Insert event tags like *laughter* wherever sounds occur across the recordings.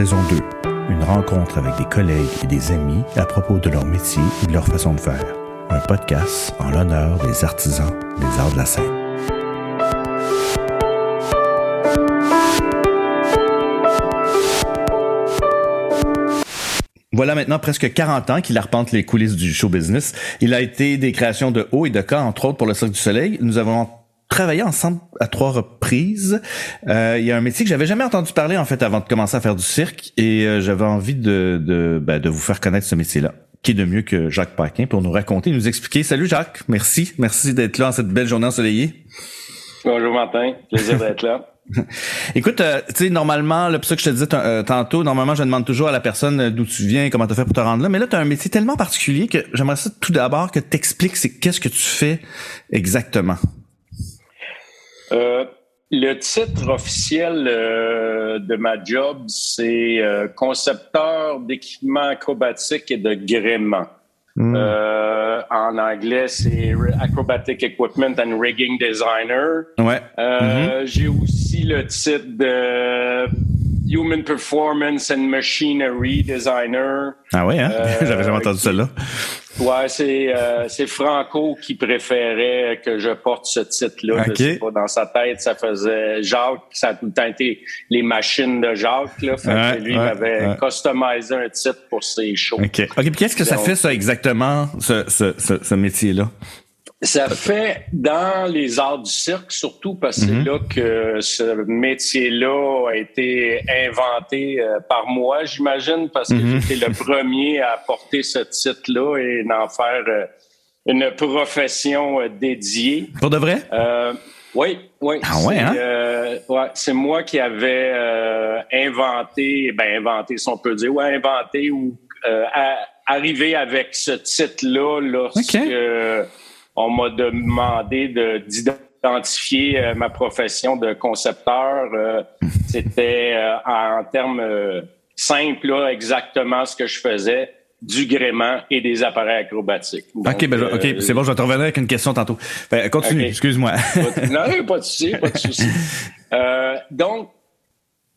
Saison 2. Une rencontre avec des collègues et des amis à propos de leur métier et de leur façon de faire. Un podcast en l'honneur des artisans des arts de la scène. Voilà maintenant presque 40 ans qu'il arpente les coulisses du show business. Il a été des créations de haut et de cas, entre autres pour le Cirque du Soleil. Nous avons travaillé ensemble à trois reprises. Euh, il y a un métier que j'avais jamais entendu parler en fait avant de commencer à faire du cirque et euh, j'avais envie de de, ben, de vous faire connaître ce métier-là. Qui est de mieux que Jacques Paquin pour nous raconter, nous expliquer. Salut Jacques, merci, merci d'être là en cette belle journée ensoleillée. Bonjour Martin, plaisir d'être là. *laughs* Écoute, euh, tu sais, normalement, là, ça que je te disais euh, tantôt, normalement, je demande toujours à la personne euh, d'où tu viens, comment tu fait pour te rendre là. Mais là, tu as un métier tellement particulier que j'aimerais ça tout d'abord que tu expliques c'est qu'est-ce que tu fais exactement. Euh, le titre officiel de ma job, c'est concepteur d'équipements acrobatiques et de gréement. Hmm. Euh, en anglais, c'est Acrobatic Equipment and Rigging Designer. Ouais. Euh, mm-hmm. J'ai aussi le titre de Human Performance and Machinery Designer. Ah oui, hein? *laughs* J'avais jamais entendu ça là. Ouais, c'est euh, c'est Franco qui préférait que je porte ce titre-là. Okay. pas, dans sa tête, ça faisait Jacques, ça a tout le temps été les machines de Jacques. Là, fait que lui, il avait customisé un titre pour ses shows. OK. OK, puis qu'est-ce que ça fait, ça, exactement, ce, ce, ce, ce métier-là? Ça fait dans les arts du cirque, surtout parce que c'est mhm. là que ce métier-là a été inventé euh, par moi, j'imagine, parce que mhm. j'étais le premier à porter ce titre-là et d'en faire euh, une profession euh, dédiée. Pour de vrai? oui, oui. Ah ouais, hein? ouais, c'est moi qui avais inventé, ben inventé, si on peut dire, ouais, inventé ou arrivé avec ce titre-là lorsque on m'a demandé d'identifier euh, ma profession de concepteur. Euh, *laughs* c'était euh, en termes simples exactement ce que je faisais du gréement et des appareils acrobatiques. OK, ben, c'est bon, je vais te revenir avec une question tantôt. Ben, continue, excuse-moi. non, pas de souci, pas de souci. *laughs* donc,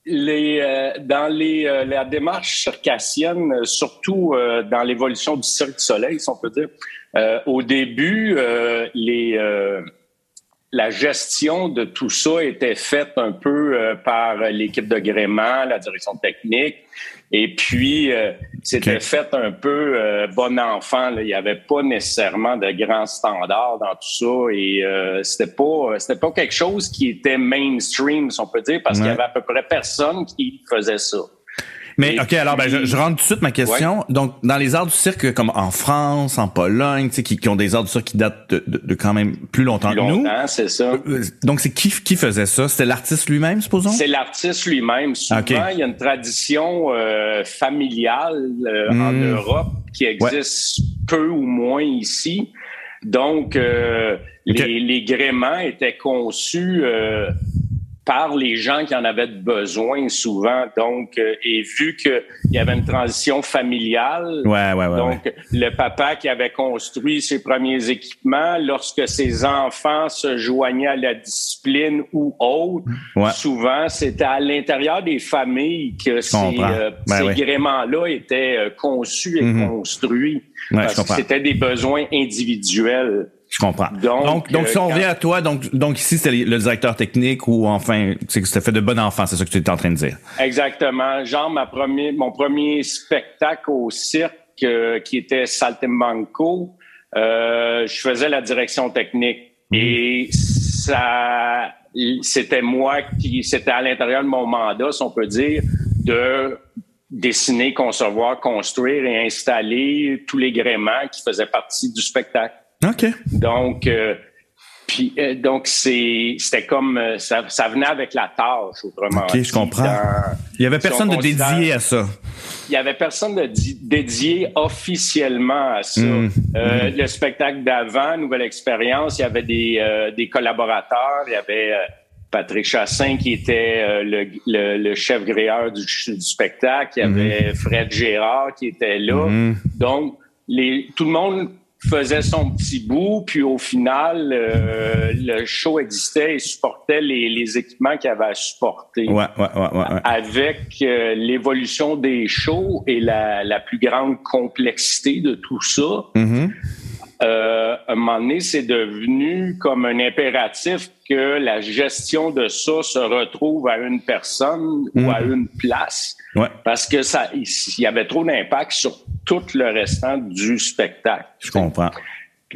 les, dans les, la démarche circassienne, surtout dans l'évolution du cirque du soleil, si on peut dire, euh, au début, euh, les, euh, la gestion de tout ça était faite un peu par l'équipe de gréement, la direction technique. Et puis, c'était fait un peu bon enfant. Là. Il n'y avait pas nécessairement de grands standards dans tout ça. Et c'était pas c'était pas quelque chose qui était mainstream, si on peut dire, parce qu'il y avait à peu près personne qui faisait ça. Mais OK, alors ben, je, rentre tout de suite ma question. Donc, dans les arts du cirque, comme en France, en Pologne, tu sais, qui, qui, ont des arts du cirque qui datent de, de, quand même plus longtemps que nous. c'est ça. Euh, donc, c'est qui qui faisait ça? C'était l'artiste lui-même, supposons? C'est l'artiste lui-même. Souvent, il y a une tradition euh, familiale euh, en hmm. Europe qui existe peu ou moins ici. Donc, les, les, gréments étaient conçus par les gens qui en avaient besoin souvent. Donc, euh, et vu qu'il y avait une transition familiale, ouais, ouais, ouais, donc le papa qui avait construit ses premiers équipements, lorsque ses enfants se joignaient à la discipline ou autre, souvent c'était à l'intérieur des familles que ces, euh, ben gréments-là étaient euh, conçus et mm-hmm. construits. parce que c'était des besoins individuels. Je comprends. Donc, donc, si on euh, revient à toi, donc, donc ici, c'est le directeur technique ou enfin, c'est que c'était fait de bon enfant, c'est ça que tu étais en train de dire. Exactement. Genre, ma premier, mon premier spectacle au cirque, euh, qui était Saltimbanco, euh, je faisais la direction technique. Mhm. Et ça, c'était moi qui, c'était à l'intérieur de mon mandat, si on peut dire, de dessiner, concevoir, construire et installer tous les gréments qui faisaient partie du spectacle. OK. Donc, euh, puis, euh, donc c'est, c'était comme euh, ça, ça, venait avec la tâche, autrement. OK, je comprends. il y avait personne de dédié à ça. Il y avait personne de dédié officiellement à ça. Mmh. Euh, mmh. Le spectacle d'avant, nouvelle expérience, il y avait des, des collaborateurs, il y avait Patrick Chassin qui était le, le, chef gréeur du, du, spectacle, il y avait mmh. Fred Gérard qui était là. Donc, les, tout le monde faisait son petit bout, puis au final, euh, le show existait et supportait les, les équipements qu'il avait à supporter. Ouais, ouais, ouais, ouais. Avec euh, l'évolution des shows et la, la, plus grande complexité de tout ça, mm-hmm. Euh, à un moment donné, c'est devenu comme un impératif que la gestion de ça se retrouve à une personne ou à Mm-hmm. une place. Ouais. Parce que ça, il y avait trop d'impact sur tout le restant du spectacle. Je comprends.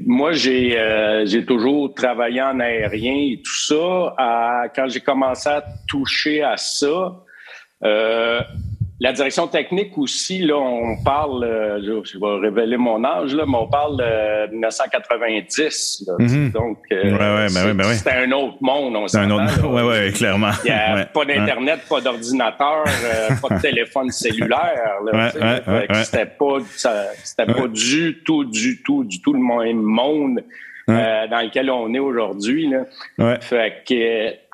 Moi, j'ai euh, j'ai toujours travaillé en aérien et tout ça. À, quand j'ai commencé à toucher à ça, euh, la direction technique aussi, là, on parle, euh, je, vais révéler mon âge, là, mais on parle de 1990. Là, mm-hmm. Donc, euh, ouais, ouais, ben ben ouais. un autre monde. On c'est un autre là. *laughs* ouais, ouais, clairement. Il n'y a pas d'Internet, pas d'ordinateur, euh, pas de *laughs* téléphone cellulaire. Là, c'était pas, c'était pas du tout, du tout, du tout le même monde euh, dans lequel on est aujourd'hui. Ouais. Fait que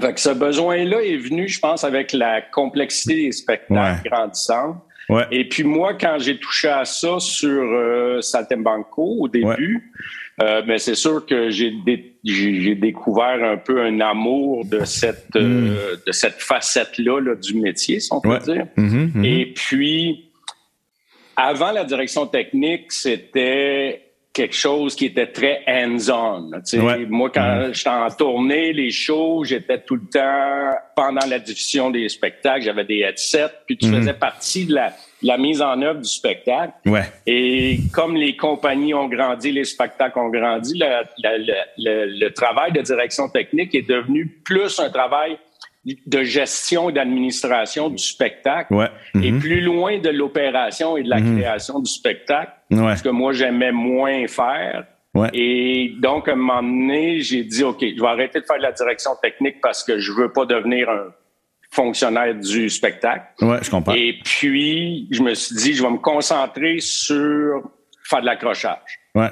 fait que ce besoin-là est venu, je pense, avec la complexité des spectacles ouais. Ouais. Et puis moi, quand j'ai touché à ça sur euh, Saltembanco au début, ouais. euh, ben c'est sûr que j'ai dé j'ai découvert un peu un amour de cette mm. euh, de cette facette-là là, du métier, si on peut dire. Mm -hmm, mm -hmm. Et puis avant la direction technique, c'était quelque chose qui était très hands-on. Ouais. Moi, quand Mm-hmm. mmh. j'étais en tournée, les shows, j'étais tout le temps pendant la diffusion des spectacles, j'avais des headsets, puis tu mmh. faisais partie de la, de la, mise en œuvre du spectacle. Ouais. Et comme les compagnies ont grandi, les spectacles ont grandi, le, le, le, le travail de direction technique est devenu plus un travail de gestion et d'administration du spectacle ouais. mm -hmm. et plus loin de l'opération et de la Mm-hmm. mm -hmm. création du spectacle, ouais. ce que moi j'aimais moins faire. Ouais. Et donc, à un moment donné, j'ai dit, OK, je vais arrêter de faire de la direction technique parce que je veux pas devenir un fonctionnaire du spectacle. Ouais, je comprends. Et puis, je me suis dit, je vais me concentrer sur faire de l'accrochage. Ouais.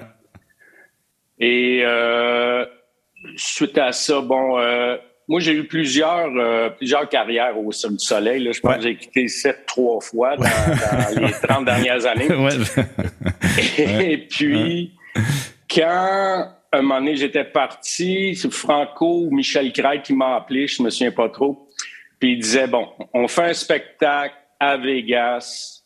Et euh, suite à ça, bon, euh, moi, j'ai eu plusieurs, euh, plusieurs carrières au Cirque du Soleil. Là. Je pense ouais. que j'ai quitté sept trois fois dans, dans les *laughs* 30 dernières années. *laughs* Et, puis, quand, un moment donné, j'étais parti, c'est Franco ou Michel Craig qui m'a appelé, je me souviens pas trop. Puis il disait, bon, on fait un spectacle à Vegas,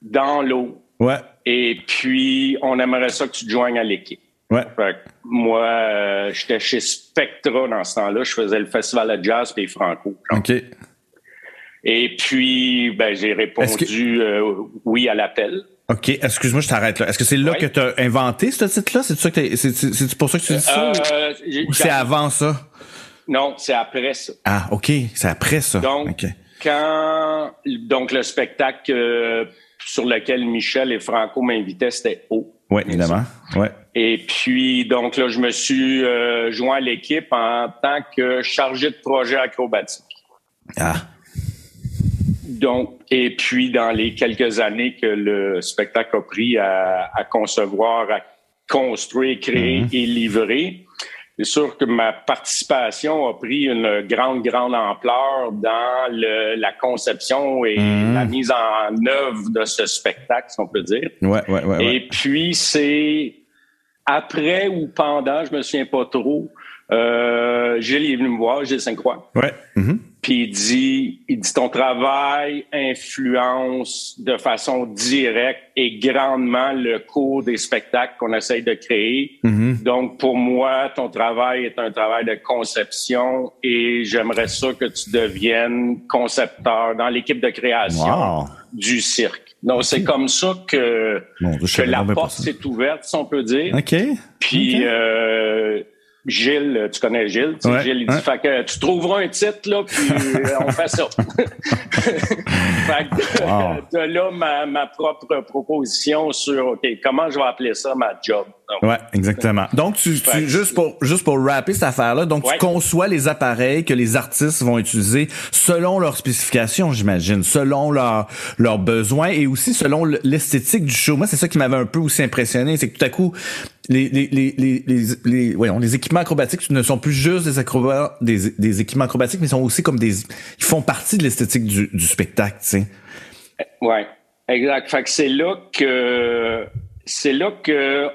dans l'eau. Ouais. Et puis, on aimerait ça que tu te joignes à l'équipe. Ouais. Fait que moi, euh, j'étais chez Spectra dans ce temps-là. Je faisais le festival de jazz et Franco. Genre. OK. Et puis, ben, j'ai répondu que... euh, oui à l'appel. OK. Excuse-moi, je t'arrête là. Est-ce que c'est là que tu as inventé ce titre-là? C'est pour ça que tu dis ça? Euh, ou c'est avant ça? Non, c'est après ça. Ah, OK. C'est après ça. Donc, okay. quand donc le spectacle euh, sur lequel Michel et Franco m'invitaient, c'était haut. Oui, évidemment. Ouais. Et puis, donc là, je me suis euh, joint à l'équipe en tant que chargé de projet acrobatique. Ah. Donc, et puis, dans les quelques années que le spectacle a pris à, à concevoir, à construire, créer Mhm. mmh. et livrer, c'est sûr que ma participation a pris une grande, grande ampleur dans le, la conception et mmh. la mise en œuvre de ce spectacle, si on peut dire. Ouais, ouais, ouais, et puis, c'est après ou pendant, je me souviens pas trop, euh, Gilles est venu me voir, Gilles Sainte-Croix. Ouais. Mmh. Puis il dit, il dit ton travail influence de façon directe et grandement le cours des spectacles qu'on essaye de créer. Mmh. Donc pour moi, ton travail est un travail de conception et j'aimerais ça que tu deviennes concepteur dans l'équipe de création wow. du cirque. Donc c'est comme ça que, bon, que la porte s'est ouverte, si on peut dire. OK. Puis okay. Euh, Gilles, tu connais Gilles, tu ouais, Gilles, il dit, fait que tu trouveras un titre, là, puis on fait ça. *laughs* fait que wow. de là, ma, ma, propre proposition sur, OK, comment je vais appeler ça ma job? Donc, ouais, exactement. Donc, tu, tu juste pour, juste pour rapper cette affaire-là, donc ouais. tu conçois les appareils que les artistes vont utiliser selon leurs spécifications, j'imagine, selon leurs leurs besoins et aussi selon l'esthétique du show. Moi, c'est ça qui m'avait un peu aussi impressionné, c'est que tout à coup, les, les, les, les, les, les, voyons, les équipements acrobatiques ne sont plus juste des des, des équipements acrobatiques, mais sont aussi comme des, ils font partie de l'esthétique du, du spectacle, tu sais. Ouais, exact. Fait que c'est là que c'est là que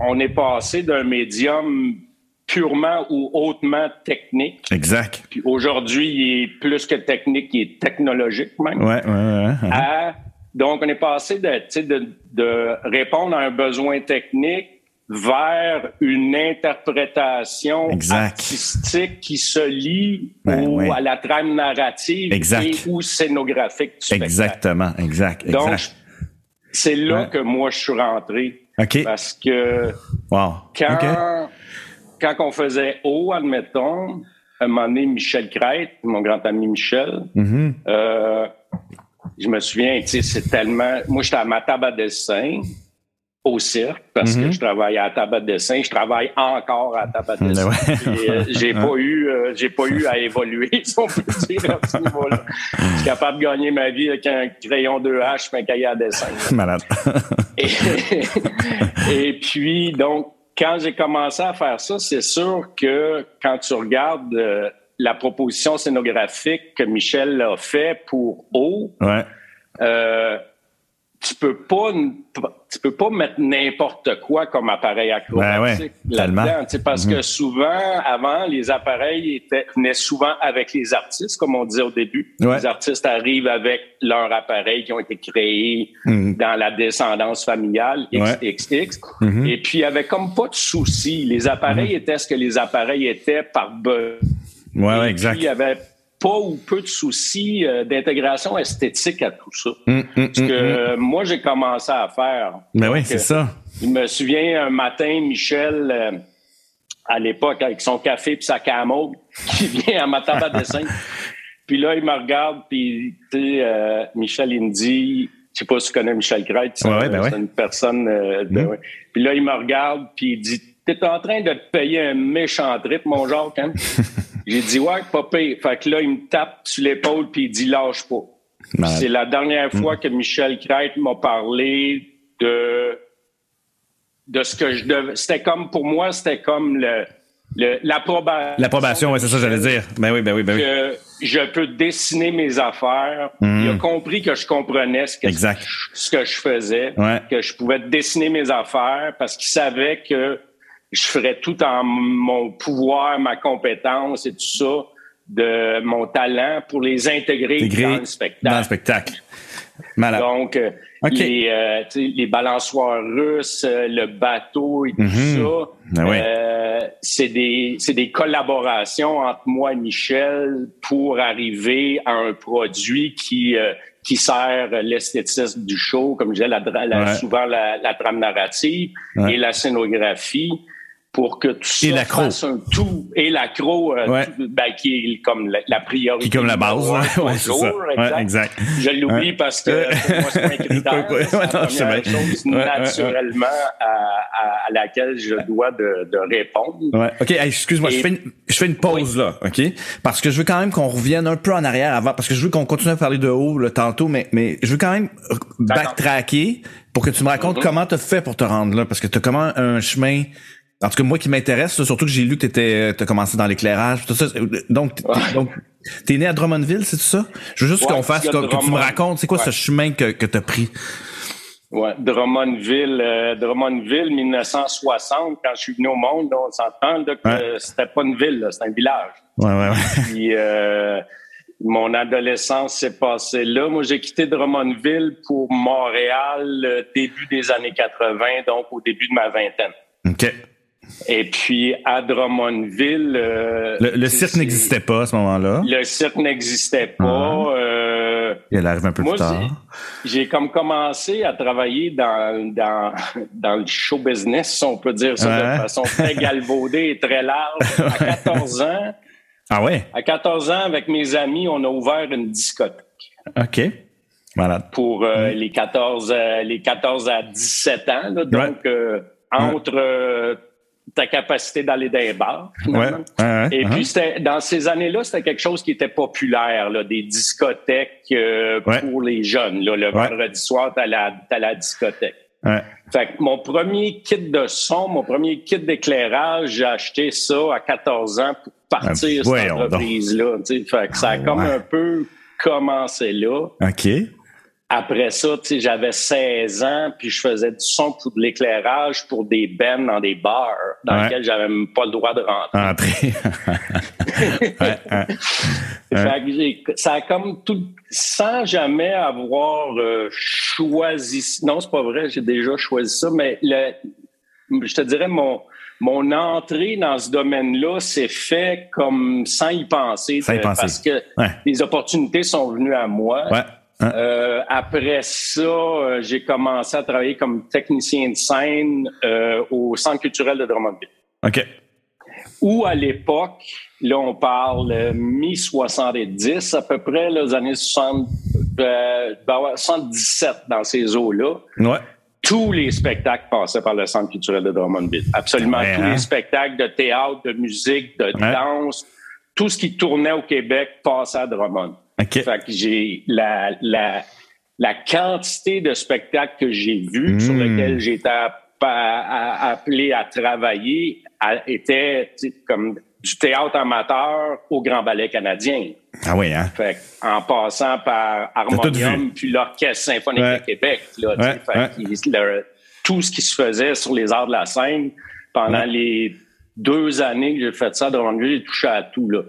on, est passé d'un médium purement ou hautement technique. Exact. Puis aujourd'hui, il est plus que technique, il est technologique même. Ouais, ouais, ouais. À, donc, on est passé de, de, de répondre à un besoin technique vers une interprétation artistique qui se lie Ben, à la trame narrative et ou scénographique du Exactement, exact, exact. Donc, c'est là que moi, je suis rentré. OK. Parce que wow. quand, quand on faisait haut, admettons, à un moment donné, Michel Crête, mon grand ami Michel, mm-hmm. euh, je me souviens, c'est tellement... Moi, j'étais à ma table à dessin, au cirque parce que mm-hmm. je travaille à la table de dessin, je travaille encore à la table de dessin. Euh, *laughs* j'ai pas eu euh, j'ai pas eu à *laughs* évoluer si on peut dire à ce niveau-là. Je suis capable de gagner ma vie avec un crayon 2H et un cahier à dessin. Malade. *laughs* et, puis donc quand j'ai commencé à faire ça, c'est sûr que quand tu regardes euh, la proposition scénographique que Michel a fait pour O, ouais tu peux pas tu peux pas mettre n'importe quoi comme appareil acrobatique ben là-dedans parce que mhm. souvent avant les appareils étaient venaient souvent avec les artistes comme on disait au début les artistes arrivent avec leurs appareils qui ont été créés mhm. dans la descendance familiale XXX mhm. et puis il y avait comme pas de souci les appareils étaient ce que les appareils étaient par besoin ouais, exact. il y avait pas ou peu de soucis euh, d'intégration esthétique à tout ça. Hum, hum, Ce que hum, moi, j'ai commencé à faire. Mais oui, c'est ça. Je me souviens un matin, Michel, euh, à l'époque, avec son café et sa camo, *laughs* qui vient à ma table à dessin. *laughs* puis là, il me regarde, puis euh, Michel, il me dit, je sais pas si tu connais Michel Crête, c'est ben une personne de, Puis là, il me regarde, puis il dit, t'es en train de te payer un méchant trip, mon genre, quand *laughs* J'ai dit, ouais, pas pire. Fait que là, il me tape sur l'épaule puis il dit, lâche pas. C'est la dernière fois que Michel Crête m'a parlé de, de ce que je devais. C'était comme, pour moi, c'était comme le, l'approbation. L'approbation, oui, c'est ça que j'allais dire. Ben oui, ben oui, ben oui. Que je peux dessiner mes affaires. Mm. Il a compris que je comprenais ce que, exact. ce que je faisais, ouais. que je pouvais dessiner mes affaires parce qu'il savait que je ferais tout en mon pouvoir, ma compétence et tout ça, de mon talent pour les intégrer dans le spectacle. Dans le spectacle. Malade. Donc, euh, les, euh, les balançoires russes, euh, le bateau et tout Mhm. ça, Ben oui. euh, c'est des, c'est des collaborations entre moi et Michel pour arriver à un produit qui, euh, qui sert l'esthétisme du show, comme je disais, la, la- Ouais. souvent la, la trame narrative Ouais. et la scénographie pour que tout ça fasse un tout. Et l'accro, euh, Ouais. ben, qui est comme la, la priorité. Qui est comme la base. un, Ouais, toujours, ça. Ouais, exact. Je l'oublie parce que pour moi, c'est un *laughs* critère. C'est la chose naturellement à, à- laquelle je dois de, de répondre. Ouais. OK, hey, excuse-moi, je fais une, je fais une pause là, OK? Parce que je veux quand même qu'on revienne un peu en arrière avant, parce que je veux qu'on continue à parler de haut le tantôt, mais, mais je veux quand même backtracker pour que tu me racontes Mhm. comment t'as fait pour te rendre là, parce que t'as comment un chemin, en tout cas moi qui m'intéresse, surtout que j'ai lu que t'étais, t'as commencé dans l'éclairage, tout ça. Donc, t'es- Ouais. donc, t'es né à Drummondville, c'est tout ça? Je veux juste Ouais, qu'on fasse, que, que tu me racontes, c'est quoi ce chemin que, que t'as pris? Ouais, Drummondville, euh, Drummondville, 1960, quand je suis venu au monde, on s'entend là, que c'était pas une ville, là, c'était un village. Ouais, ouais, ouais. Puis euh, mon adolescence s'est passée là. Moi, j'ai quitté Drummondville pour Montréal euh, début des années 80, donc au début de ma vingtaine. OK. Et puis à Drummondville, euh, Le, c'est- n'existait pas à ce moment-là. Le cirque n'existait pas. Ah. euh, Il arrive un peu moi, plus tard. j'ai comme commencé à travailler dans, dans, dans le show business, si on peut dire ça Ouais. de façon très *laughs* galvaudée et très large. À 14 ans, Ah ouais? à 14 ans, avec mes amis, on a ouvert une discothèque OK. Malade. pour euh, les 14 euh, les 14 à 17 ans. là. donc, entre ta capacité d'aller dans les bars, Ouais. Et puis, c'était, dans ces années-là, c'était quelque chose qui était populaire, là, des discothèques euh, Ouais. pour les jeunes. Là, le vendredi soir, t'as la, t'as la discothèque. Ouais. Fait que mon premier kit de son, mon premier kit d'éclairage, j'ai acheté ça à 14 ans pour partir Ah, cette entreprise-là. Fait que ça a comme Ouais. un peu commencé là. OK. Après ça, j'avais 16 ans, puis je faisais du son pour de l'éclairage pour des bennes dans des bars dans lesquels j'avais même pas le droit de rentrer. *laughs* ça a comme tout, sans jamais avoir euh, choisi. Non, c'est pas vrai, j'ai déjà choisi ça, mais le, je te dirais mon mon entrée dans ce domaine-là s'est fait comme sans y penser, parce que les opportunités sont venues à moi. Hein? Euh, après ça, euh, j'ai commencé à travailler comme technicien de scène euh, au Centre culturel de Drummondville. OK. Où à l'époque, là on parle mi-70 à peu près, les années 60, 77 dans ces eaux-là. Ouais. Tous les spectacles passaient par le Centre culturel de Drummondville. Absolument tous les hein? spectacles de théâtre, de musique, de danse, tout ce qui tournait au Québec passait à Drummond. Fait que j'ai la, la, la quantité de spectacles que j'ai vus, sur hmm. lesquels j'étais appelé à travailler, était comme du théâtre amateur au Grand Ballet canadien. Ah oui, hein? Fait en passant par Harmonium puis l'Orchestre symphonique de Québec. Là, fait tout ce qui se faisait sur les arts de la scène pendant les deux années que j'ai fait ça, j'ai touché à tout. Là.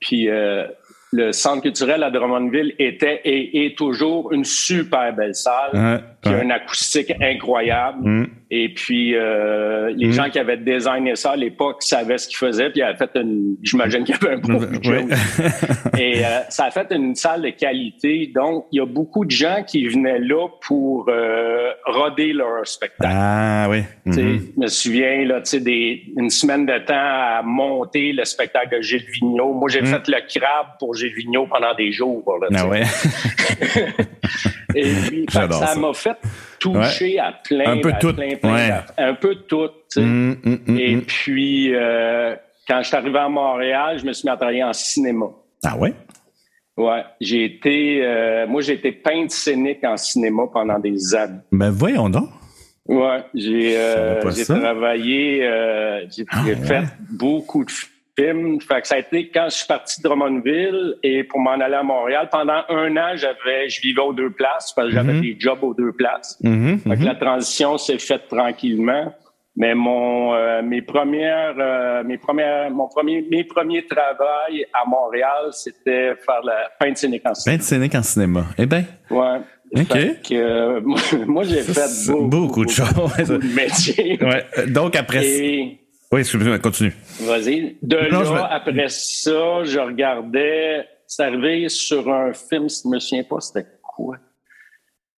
Puis euh, le centre culturel à Drummondville était et est toujours une super belle salle, qui a une acoustique incroyable. Mm. Et puis euh, les mm. gens qui avaient designé ça à l'époque savaient ce qu'ils faisaient, puis avaient fait une, j'imagine qu'il y avait un beau budget. *laughs* *laughs* et euh, ça a fait une salle de qualité. Donc il y a beaucoup de gens qui venaient là pour euh, roder leur spectacle. Ah oui. Mm-hmm. Je me souviens là, tu sais, une semaine de temps à monter le spectacle de Gilles Vigneault. Moi j'ai mm. fait le crabe pour Gilles Vigneault pendant des jours. Là, ah ouais. *laughs* et puis *laughs* ça m'a fait touché à plein, un peu tout. un peu tout. Mm, mm, mm, Et puis, euh, quand je suis arrivé à Montréal, je me suis mis à travailler en cinéma. Ah ouais? Ouais, j'ai été, euh, moi j'ai été peintre scénique en cinéma pendant des années. Ben voyons donc. Ouais, j'ai euh, travaillé, j'ai ah fait beaucoup de film. Fait que ça a été quand je suis parti de Drummondville et pour m'en aller à Montréal. Pendant un an, j'avais, je vivais aux deux places parce que j'avais mhm. des jobs aux deux places. Mm fait que la transition s'est faite tranquillement. Mais mon, euh, mes premières, euh, mes premières, mon premier, mes premiers travails à Montréal, c'était faire la peinture scénique en cinéma. Peinture scénique en cinéma. Eh ben. Ouais. OK. Que, euh, *laughs* moi, j'ai fait beaucoup, beaucoup, de choses. Beaucoup de métiers. Ouais. Donc, après... Oui, excusez-moi, continue. Vas-y. De là, après ça, je regardais. C'est arrivé sur un film, je ne me souviens pas, c'était quoi?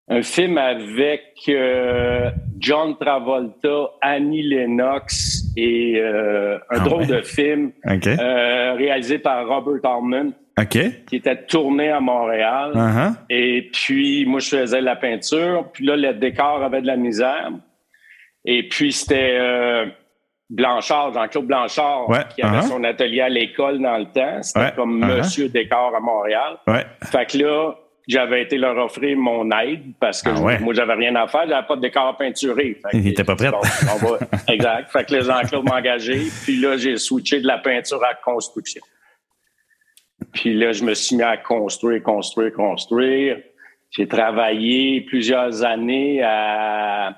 Un film avec euh, John Travolta, Annie Lennox et euh, un ah drôle de film euh, réalisé par Robert Altman. Qui était tourné à Montréal. Uh-huh. Et puis, moi, je faisais la peinture. Puis là, le décor avait de la misère. Et puis, c'était Blanchard, Jean-Claude Blanchard, qui avait uh-huh. son atelier à l'école dans le temps. C'était comme uh-huh. Monsieur Décor à Montréal. Fait que là, j'avais été leur offrir mon aide parce que ah moi, j'avais rien à faire. J'avais pas de décor peinturé. Il n'était pas prêt. *laughs* exact. Fait que Jean-Claude m'a engagé. Puis là, j'ai switché de la peinture à la construction. Puis là, je me suis mis à construire, construire, construire. J'ai travaillé plusieurs années à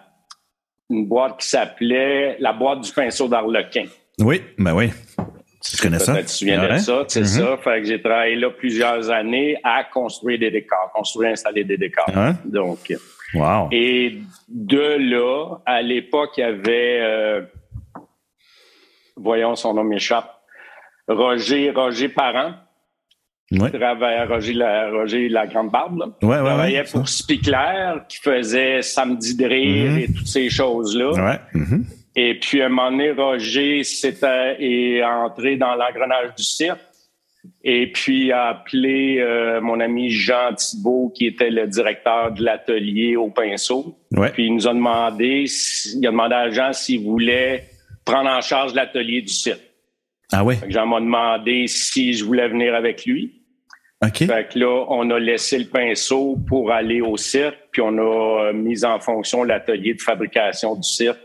une boîte qui s'appelait la boîte du pinceau d'Arlequin. Oui, ben oui. Tu connais ça? Tu te souviens de ça, c'est mm-hmm. ça. Fait que j'ai travaillé là plusieurs années à construire des décors, construire, installer des décors. Donc, wow. Et de là, à l'époque, il y avait, euh, voyons, son nom m'échappe, Roger, Roger Parent, Ouais. travaillait Roger la, Roger la Grande Barbe. Là. Ouais, travaillait pour Spickler, qui faisait Samedi de rire mm-hmm. et toutes ces choses-là. Mm-hmm. Et puis, à un moment donné, Roger s'était est entré dans l'engrenage du cirque. Et puis, a appelé euh, mon ami Jean Thibault, qui était le directeur de l'atelier au pinceau. Puis, il nous a demandé, il a demandé à Jean s'il voulait prendre en charge l'atelier du cirque. Ah oui? Jean m'a demandé si je voulais venir avec lui. OK. Fait que là, on a laissé le pinceau pour aller au cirque, puis on a euh, mis en fonction l'atelier de fabrication du cirque.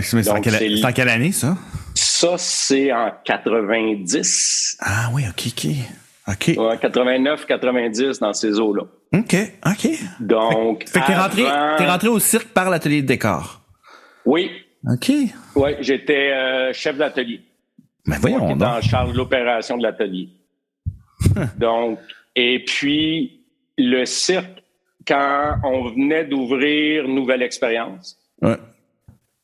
c'est en, quelle année, ça? Ça, c'est en 90. Ah oui, OK, OK. OK. 89, 90 dans ces eaux-là. OK, OK. Donc. Fait que t'es rentré, t'es rentré au cirque par l'atelier de décor. Oui. OK. Oui, j'étais euh, chef d'atelier. Mais ben, voyons donc. en charge de l'opération de l'atelier. *laughs* donc, et puis, le cirque, quand on venait d'ouvrir Nouvelle Expérience. Ouais.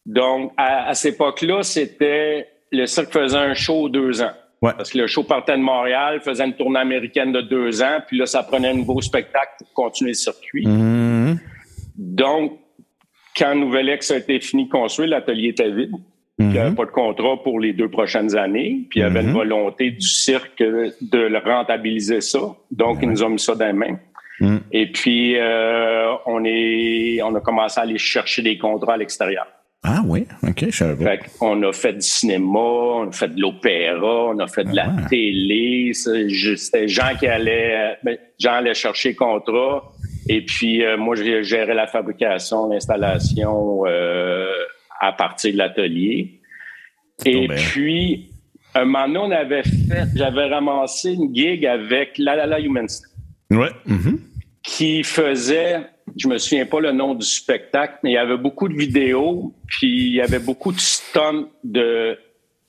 Donc, à, à cette époque-là, c'était le cirque faisait un show deux ans. Ouais. Parce que le show partait de Montréal, faisait une tournée américaine de deux ans, puis là, ça prenait un nouveau spectacle pour continuer le circuit. Mhm. Donc, quand Nouvelle-Ex a été fini de construire, l'atelier était vide. Il n'y avait pas de contrat pour les deux prochaines années. Puis il y avait une volonté du cirque de le rentabiliser ça. Donc, ils nous ont mis ça dans les mains. Mhm. Et puis, euh, on, est, on a commencé à aller chercher des contrats à l'extérieur. Ah oui, OK, je savais on a fait du cinéma, on a fait de l'opéra, on a fait de la Ah ouais. télé. C'était Jean qui allait, ben, Jean allait chercher contrat. Et puis, euh, moi, je gérais la fabrication, l'installation euh, à partir de l'atelier. Et puis, un moment donné, on avait fait, j'avais ramassé une gig avec La La La Ouais. mhm. qui faisait, je me souviens pas le nom du spectacle, mais il y avait beaucoup de vidéos, puis il y avait beaucoup de stunts de,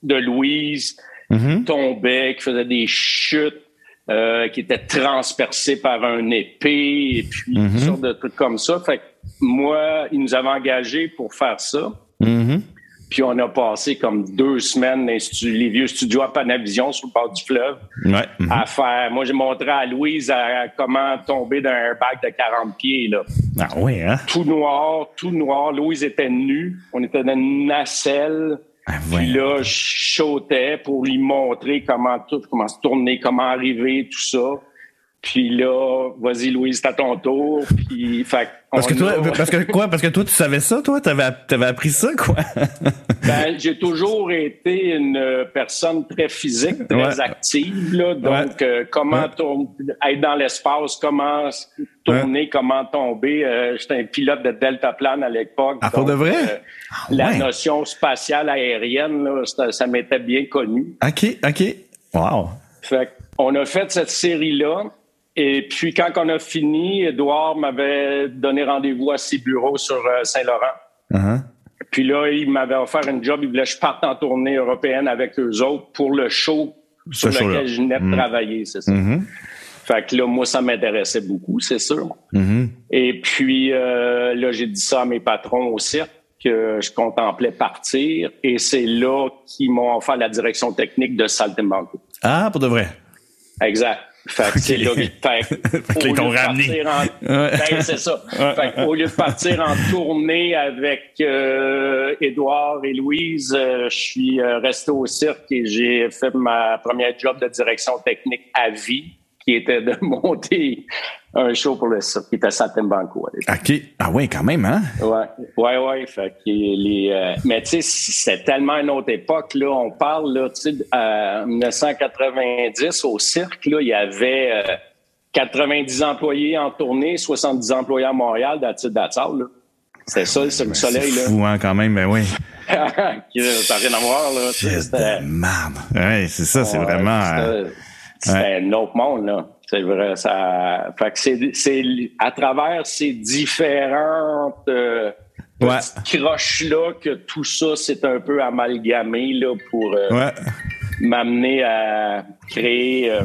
de Louise qui tombait, qui faisait des chutes, euh, qui étaient transpercées par un épée, et puis toutes sortes de trucs comme ça. Fait que moi, ils nous avaient engagés pour faire ça. Mhm. Puis on a passé comme deux semaines dans les, vieux studios à Panavision sur le bord du fleuve Ouais. mhm. à faire. Moi, j'ai montré à Louise à- comment tomber d'un airbag de 40 pieds, là. Ah oui, hein? Tout noir, tout noir. Louise était nue. On était dans une nacelle. Ah, Puis voyons. là, je sautais pour lui montrer comment tout, comment se tourner, comment arriver, tout ça. Puis là, vas-y, Louise, c'est à ton tour. Puis, fait Parce que toi, a- parce que quoi? Parce que toi, tu savais ça, toi? T'avais, t'avais appris ça, quoi? *laughs* Ben, j'ai toujours été une personne très physique, très Ouais. active. Là, donc, euh, comment Ouais. tourner- être dans l'espace, comment tourner, comment tomber. Euh, J'étais un pilote de deltaplane à l'époque. Ah, pour de vrai? euh, Ah, La notion spatiale aérienne, là, ça, ça m'était bien connu. OK, OK. Wow. Fait on a fait cette série-là. Et puis, quand on a fini, Edouard m'avait donné rendez-vous à ses bureaux sur euh, Saint-Laurent. Uh-huh. Puis là, il m'avait offert une job. Il voulait que je parte en tournée européenne avec eux autres pour le show sur lequel je venais de travailler, c'est ça. Mhm. Fait que là, moi, ça m'intéressait beaucoup, c'est sûr. Mhm. Et puis euh, là, j'ai dit ça à mes patrons au cirque que je contemplais partir. Et c'est là qu'ils m'ont offert la direction technique de Saltimbanco. Ah, pour de vrai? Exact. Fait que c'est là fait, *laughs* Fait ils t'ont lieu de ramené. partir en- *laughs* Ouais. Ben, c'est ça. Fait que au lieu de partir en tournée avec euh, Édouard et Louise, euh, je suis euh, resté au cirque et j'ai fait ma première job de direction technique à vie, qui était de *laughs* monter un show pour le cirque, qui était l'époque. OK. Ah ouais, quand même, hein? Ouais, ouais, ouais. Fait que les, euh, mais tu sais, c'est tellement une autre époque. Là, on parle là, tu sais, en 1990 au cirque, là, il y avait euh, 90 employés en tournée, 70 employés à Montréal, d'attitude d'attitude. C'est ça, c'est le soleil C'est là. fou, hein, quand même, ben oui. *laughs* Euh, Ça n'a rien à voir là. c'était- de merde. Ouais, c'est ça, c'est vraiment... c'était- un autre monde, là. C'est vrai, ça. Fait que c'est, c'est à travers ces différentes euh, Ouais. croches-là que tout ça s'est un peu amalgamé là, pour euh, Ouais. m'amener à créer, euh,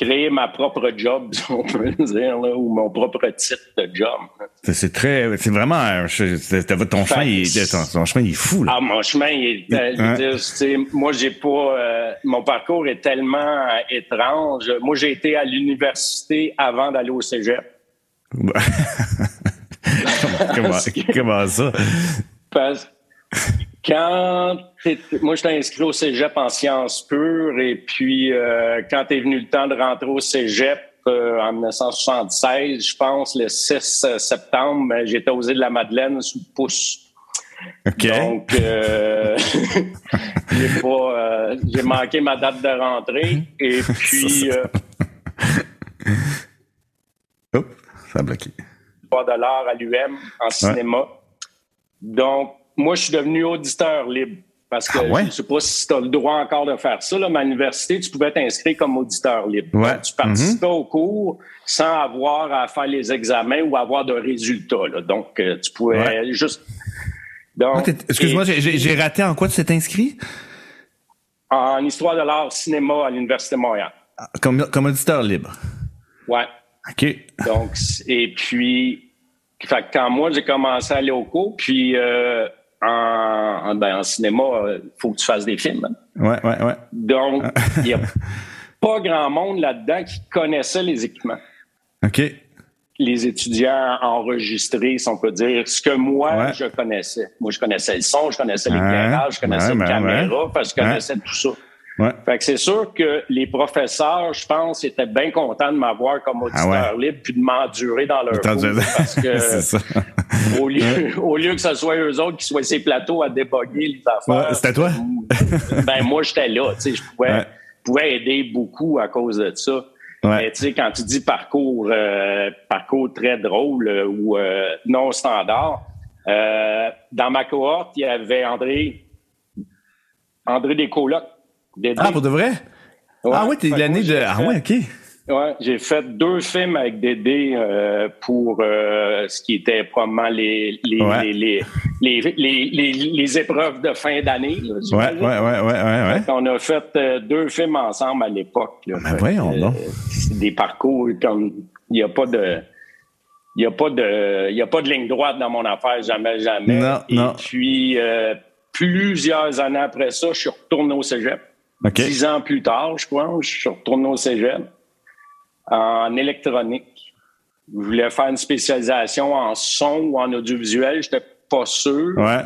créer ma propre job, *laughs* si on peut dire, là, ou mon propre titre de job. C'est- très... C'est vraiment... je- Ton chemin, il, est- ton, ton chemin, il est fou, là. Ah, mon chemin, il est, dire, c'est- moi, j'ai pas, euh, mon parcours est tellement étrange. Moi, j'ai été à l'université avant d'aller au cégep. *laughs* comment, comment ça? Parce quand moi, j'étais inscrit au cégep en sciences pures et puis euh, quand est venu le temps de rentrer au cégep euh, en 1976, je pense, le 6 septembre, ben, j'étais aux îles de la Madeleine sous le pouce. Donc, euh, *laughs* j'ai pas, euh, j'ai manqué ma date de rentrée. Et *laughs* puis, euh, Oups, ça a bloqué. pas de l'art à l'UM en cinéma. Donc, moi, je suis devenu auditeur libre. Parce que ah je ne sais pas si tu as le droit encore de faire ça, là, mais à l'université, tu pouvais t'inscrire comme auditeur libre. tu participais mm-hmm. au cours sans avoir à faire les examens ou avoir de résultats. Là. Donc, euh, tu pouvais juste... Excuse-moi, j'ai raté en quoi tu t'es inscrit? En histoire de l'art cinéma à l'Université de Montréal. Ah, comme, comme auditeur libre? Ouais. OK. Donc, et puis, fait, quand moi, j'ai commencé à aller au cours, puis... Euh, en, ben, en cinéma, il euh, faut que tu fasses des films. Hein. Ouais, ouais, ouais. Donc, il n'y a *laughs* pas grand monde là-dedans qui connaissait les équipements. OK. Les étudiants enregistrés, si on peut dire, ce que moi, je connaissais. Moi, je connaissais le son, je connaissais l'éclairage, je connaissais la caméra, parce que je connaissais tout ça. Fait que c'est sûr que les professeurs, je pense, étaient bien contents de m'avoir comme ah auditeur libre puis de m'endurer dans leur cours parce que *laughs* au lieu, *laughs* au lieu que ce soit eux autres qui soient ces plateaux à déboguer les affaires. C'était toi? ben moi j'étais là, tu sais, je pouvais, pouvais aider beaucoup à cause de ça. Mais tu sais, quand tu dis parcours, euh, parcours très drôle euh, ou euh, non standard, dans ma cohorte, il y avait André, André Descolocs ah, pour de vrai? ah oui, t'es l'année de... Ah ouais, OK. Ouais, j'ai fait deux films avec Dédé euh, pour euh, ce qui était probablement les les, les, les, les, les, épreuves de fin d'année. Ouais, ouais, ouais, ouais, ouais, On a fait euh, deux films ensemble à l'époque. Ben voyons donc. des parcours comme il n'y a pas de il y a pas de il a pas de ligne droite dans mon affaire jamais jamais. Non, Et puis plusieurs années après ça, je suis retourné au cégep. Dix ans plus tard, je crois, je suis retourné au cégep en électronique. Je voulais faire une spécialisation en son ou en audiovisuel. J'étais pas sûr. Ouais.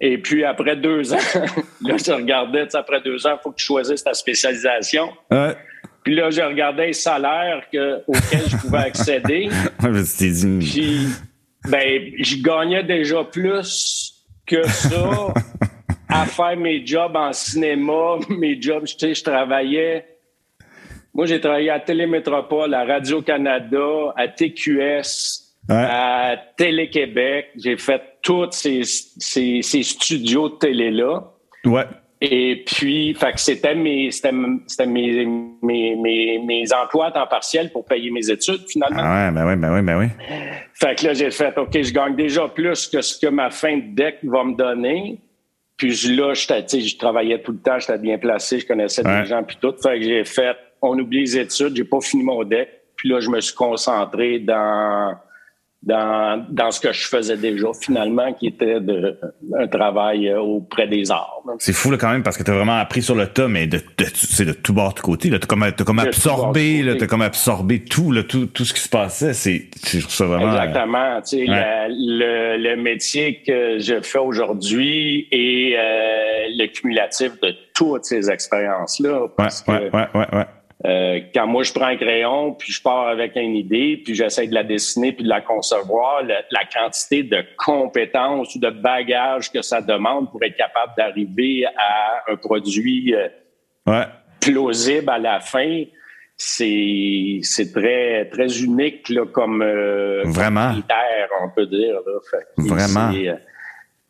Et puis après deux ans, *laughs* là, je regardais, après deux ans, il faut que tu choisisses ta spécialisation. Ouais. Puis là, je regardais les salaires que, auxquels je pouvais accéder. *laughs* puis, ben, je gagnais déjà plus que ça *laughs* à faire mes jobs en cinéma, *laughs* mes jobs, tu sais, je travaillais. Moi, j'ai travaillé à Télémétropole, à Radio-Canada, à TQS, à Télé-Québec. J'ai fait tous ces, ces, ces, studios de télé-là. Ouais. Et puis, fait que c'était mes, c'était, mes, mes, mes, mes, emplois à temps partiel pour payer mes études, finalement. Ah ouais, ben oui, ben oui, ben oui. Fait que là, j'ai fait, OK, je gagne déjà plus que ce que ma fin de deck va me donner. Puis là, je travaillais tout le temps, j'étais bien placé, je connaissais des gens, puis tout. Fait que j'ai fait, on oublie les études, j'ai pas fini mon deck. Puis là, je me suis concentré dans dans, dans ce que je faisais déjà, finalement, qui était de, un travail euh, auprès des arts. C'est fou là, quand même parce que tu as vraiment appris sur le tas, mais de, de, de tout bord, de côté. Tu as comme, as comme absorbé, tu as comme absorbé tout, là, tout, tout ce qui se passait. C'est vraiment. Exactement. Tu sais, le, le, métier que je fais aujourd'hui est euh, le cumulatif de toutes ces expériences-là. Ouais, ouais, ouais, ouais, ouais. Euh, quand moi je prends un crayon puis je pars avec une idée puis j'essaie de la dessiner puis de la concevoir, la, quantité de compétences ou de bagages que ça demande pour être capable d'arriver à un produit euh, plausible à la fin, c'est c'est très très unique là, comme euh, vraiment on peut dire là. vraiment.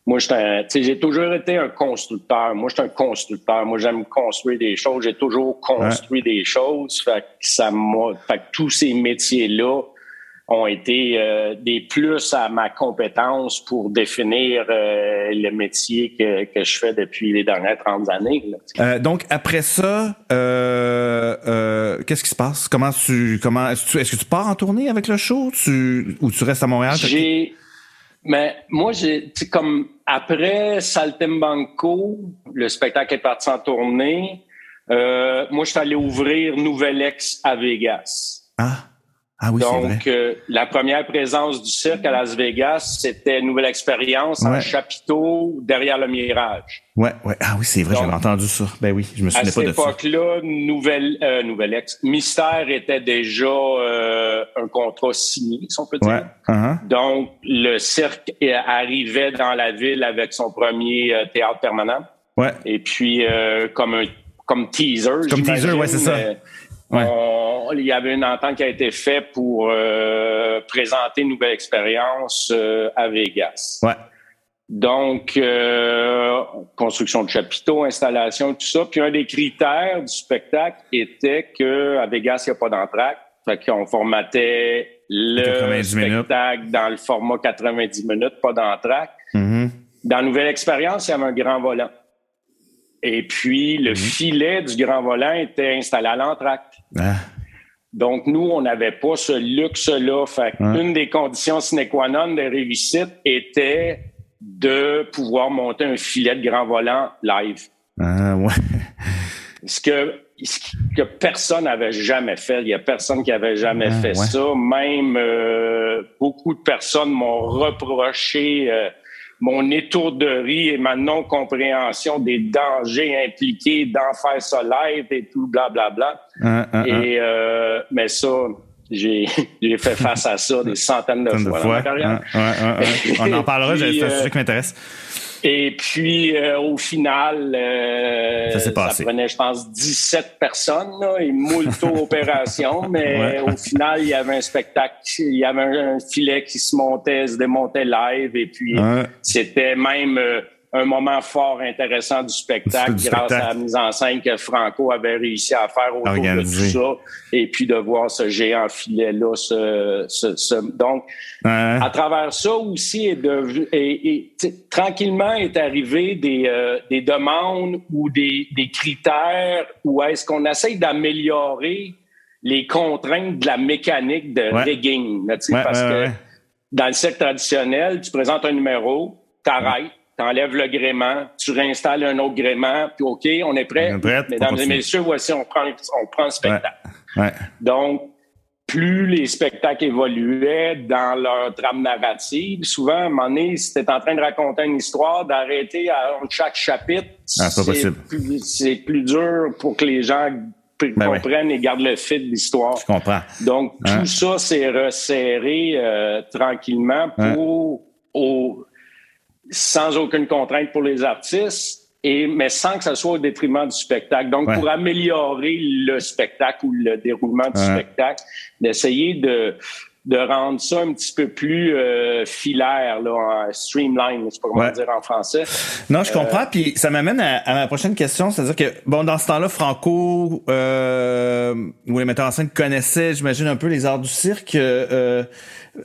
Moi, j'ai toujours été un constructeur. Moi, je suis un constructeur. Moi, j'aime construire des choses. J'ai toujours construit des choses. Fait que ça m'a, fait que tous ces métiers-là ont été euh, des plus à ma compétence pour définir euh, le métier que, que je fais depuis les dernières 30 années. Euh, donc après ça, qu'est-ce qui se passe? Comment tu comment est-ce que tu, est-ce que tu pars en tournée avec le show? Tu, ou tu restes à Montréal? J'ai mais moi, j'ai, comme après Saltimbanco, le spectacle est parti en tournée. Euh, moi, je suis allé ouvrir Nouvelle Ex à Vegas. Ah. Ah oui, Donc, euh, la première présence du cirque à Las Vegas, c'était une nouvelle expérience en chapiteau derrière le mirage. Ouais, ouais. Ah oui, c'est vrai, j'avais entendu ça. Ben oui, je me souvenais pas de ça. À cette époque-là, nouvelle, euh, nouvelle ex, Mystère était déjà euh, un contrat signé, si on peut dire. Ouais. Uh-huh. Donc, le cirque arrivait dans la ville avec son premier théâtre permanent. Ouais. Et puis, comme un comme teaser. Comme teaser, ouais, c'est ça. Ouais. il y avait une entente qui a été faite pour euh, présenter une nouvelle expérience euh, à Vegas. Ouais. Donc, euh, construction de chapiteaux, installation, tout ça. Puis un des critères du spectacle était que à Vegas, il n'y a pas d'entraque. Fait qu'on formatait le spectacle dans le format 90 minutes, pas d'entraque. Mm-hmm. Dans nouvelle expérience, il y avait un grand volant. Et puis, le mm-hmm. filet du grand volant était installé à l'entracte. Ah. Donc, nous, on n'avait pas ce luxe-là. Fait Une des conditions sine qua non de réussite était de pouvoir monter un filet de grand volant live. Ah, ouais. Ce que, que personne n'avait jamais fait. Il y a personne qui avait jamais ah, fait ça. Même euh, beaucoup de personnes m'ont reproché euh, mon étourderie et ma non-compréhension des dangers impliqués d'en faire ça live et tout, blablabla. Bla, bla. et euh, mais ça, *laughs* j'ai fait face à ça des centaines de fois, dans ma carrière. *laughs* On en parlera, c'est un sujet qui m'intéresse. Et puis, euh, au final, euh, ça, prenait, je pense, 17 personnes là, et multo *laughs* opérations, mais au final, il y avait un spectacle, il y avait un, filet qui se montait, se démontait live, et puis c'était même... Euh, un moment fort intéressant du spectacle grâce à la mise en scène que Franco avait réussi à faire autour de tout ça. Et puis de voir ce géant filet-là. donc, à travers ça aussi, est de, et, tranquillement est arrivé des, euh, des demandes ou des, des critères où est-ce qu'on essaye d'améliorer les contraintes de la mécanique de rigging. parce que dans le secteur traditionnel, tu présentes un numéro, t'arrêtes, tu enlèves le gréement, tu réinstalles un autre gréement, puis OK, on est prêt. Mesdames et messieurs, voici, on prend, on prend le spectacle. Donc, plus les spectacles évoluaient dans leur trame narrative, souvent, à un moment donné, si en train de raconter une histoire, d'arrêter à chaque chapitre, ah, c'est plus, dur pour que les gens ben comprennent et gardent le fil de l'histoire. Je comprends. Donc, tout ça s'est resserré euh, tranquillement pour sans aucune contrainte pour les artistes, et, mais sans que ça soit au détriment du spectacle. Donc, pour améliorer le spectacle ou le déroulement du spectacle, d'essayer de, de rendre ça un petit peu plus euh, filaire, là, streamline, je sais pas comment dire en français. Non, je comprends. Euh, puis ça m'amène à, ma prochaine question, c'est-à-dire que bon, dans ce temps-là, Franco euh, ou les metteurs en scène connaissaient, j'imagine, un peu les arts du cirque. Euh,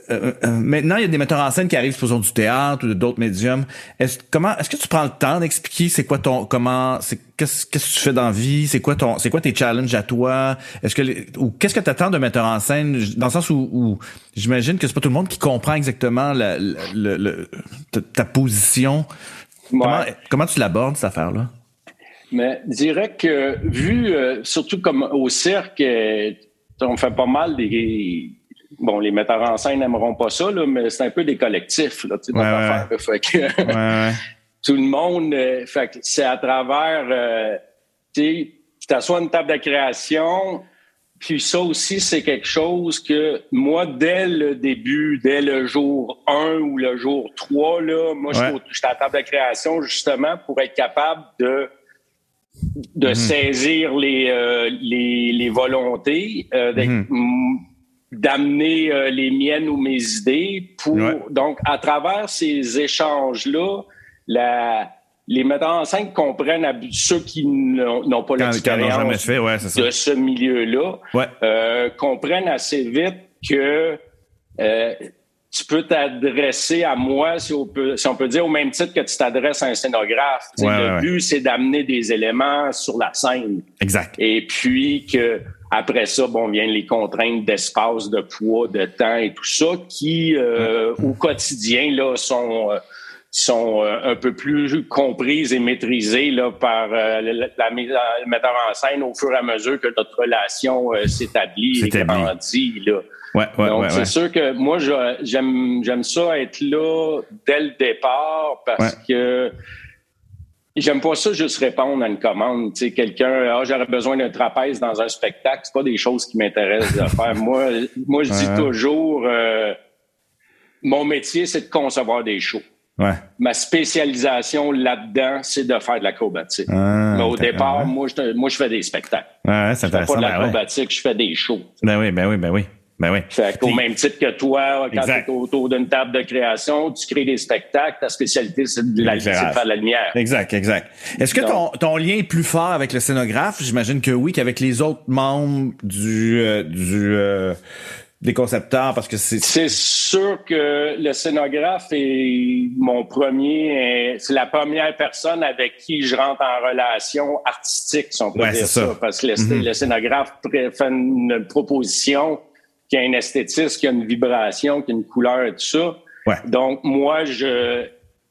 euh, euh, maintenant, il y a des metteurs en scène qui arrivent, sur du théâtre ou d'autres médiums. Est-ce comment est-ce que tu prends le temps d'expliquer c'est quoi ton comment c'est qu'est-ce que tu fais dans la vie, c'est quoi ton c'est quoi tes challenges à toi? Est-ce que ou qu'est-ce que tu attends de metteur en scène? Dans le sens où, j'imagine que c'est pas tout le monde qui comprend exactement la, ta, position. Comment, tu l'abordes cette affaire là Mais je dirais que vu euh, surtout comme au cirque on fait pas mal des bon, les metteurs en scène n'aimeront pas ça, là, mais c'est un peu des collectifs, là, tu sais, ouais, *laughs* tout le monde, euh, fait c'est à travers, euh, tu t'assois une table de création, puis ça aussi, c'est quelque chose que moi, dès le début, dès le jour 1 ou le jour 3, là, moi, je suis à la table de création justement pour être capable de de mhm. saisir les, euh, les, les, volontés, euh, d'amener euh, les miennes ou mes idées pour donc à travers ces échanges là la les metteurs en scène comprennent ceux qui n'ont pas l'expérience de ce milieu-là euh, comprennent assez vite que euh, tu peux t'adresser à moi, si on peut, si on peut dire, au même titre que tu t'adresses à un scénographe. le but, c'est d'amener des éléments sur la scène. Exact. Et puis que après ça, bon, viennent les contraintes d'espace, de poids, de temps et tout ça qui, euh, au quotidien, là, sont euh, sont euh, un peu plus comprises et maîtrisées là, par la, le metteur en scène au fur et à mesure que notre relation s'établit et grandit. Là. Ouais, ouais, Donc, c'est sûr que moi, j'aime j'aime ça être là dès le départ parce que J'aime pas ça juste répondre à une commande. Tu sais, quelqu'un, ah, j'aurais besoin d'un trapèze dans un spectacle. C'est pas des choses qui m'intéressent de faire. moi, moi, je dis toujours, euh, mon métier, c'est de concevoir des shows. Ouais. Ma spécialisation là-dedans, c'est de faire de l'acrobatique. Ah, Mais au départ, moi je, moi, je fais des spectacles. Ouais, c'est intéressant. Je fais pas de ben l'acrobatique, je fais des shows. Ben oui, ben oui, ben oui. Ben oui. Fait qu'au même titre que toi, quand tu es autour d'une table de création, tu crées des spectacles, ta spécialité, c'est de, la, de faire de la lumière. Exact, exact. Est-ce que ton, ton, lien est plus fort avec le scénographe? J'imagine que oui, qu'avec les autres membres du, euh, du, euh, des concepteurs parce que c'est c'est sûr que le scénographe est mon premier c'est la première personne avec qui je rentre en relation artistique si on peut dire ça. parce que le, le, scénographe fait une proposition qui a une esthétisme qui a une vibration qui a une couleur et tout ça ouais. donc moi je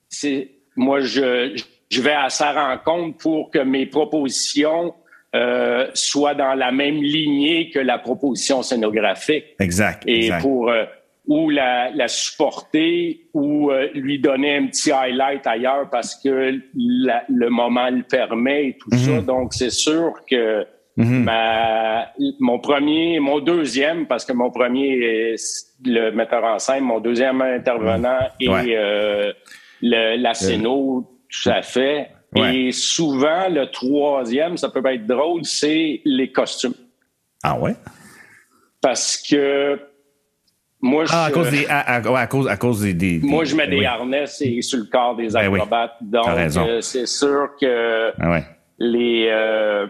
c'est moi je je vais à sa rencontre pour que mes propositions euh, soit dans la même lignée que la proposition scénographique. Exact. Et pour euh, ou la, la, supporter ou euh, lui donner un petit highlight ailleurs parce que le moment le permet et tout ça. Mhm. Donc c'est sûr que mhm. ma, mon premier, mon deuxième, parce que mon premier est le metteur en scène, mon deuxième intervenant mhm. et le, la scéno, tout à fait. Et souvent, le troisième, ça peut être drôle, c'est les costumes. Ah ouais? Parce que moi, je, ah, à cause des, à, cause, à cause des, moi, je mets des harnais et sur le corps des ben acrobates. Donc, euh, c'est sûr que ah les, euh,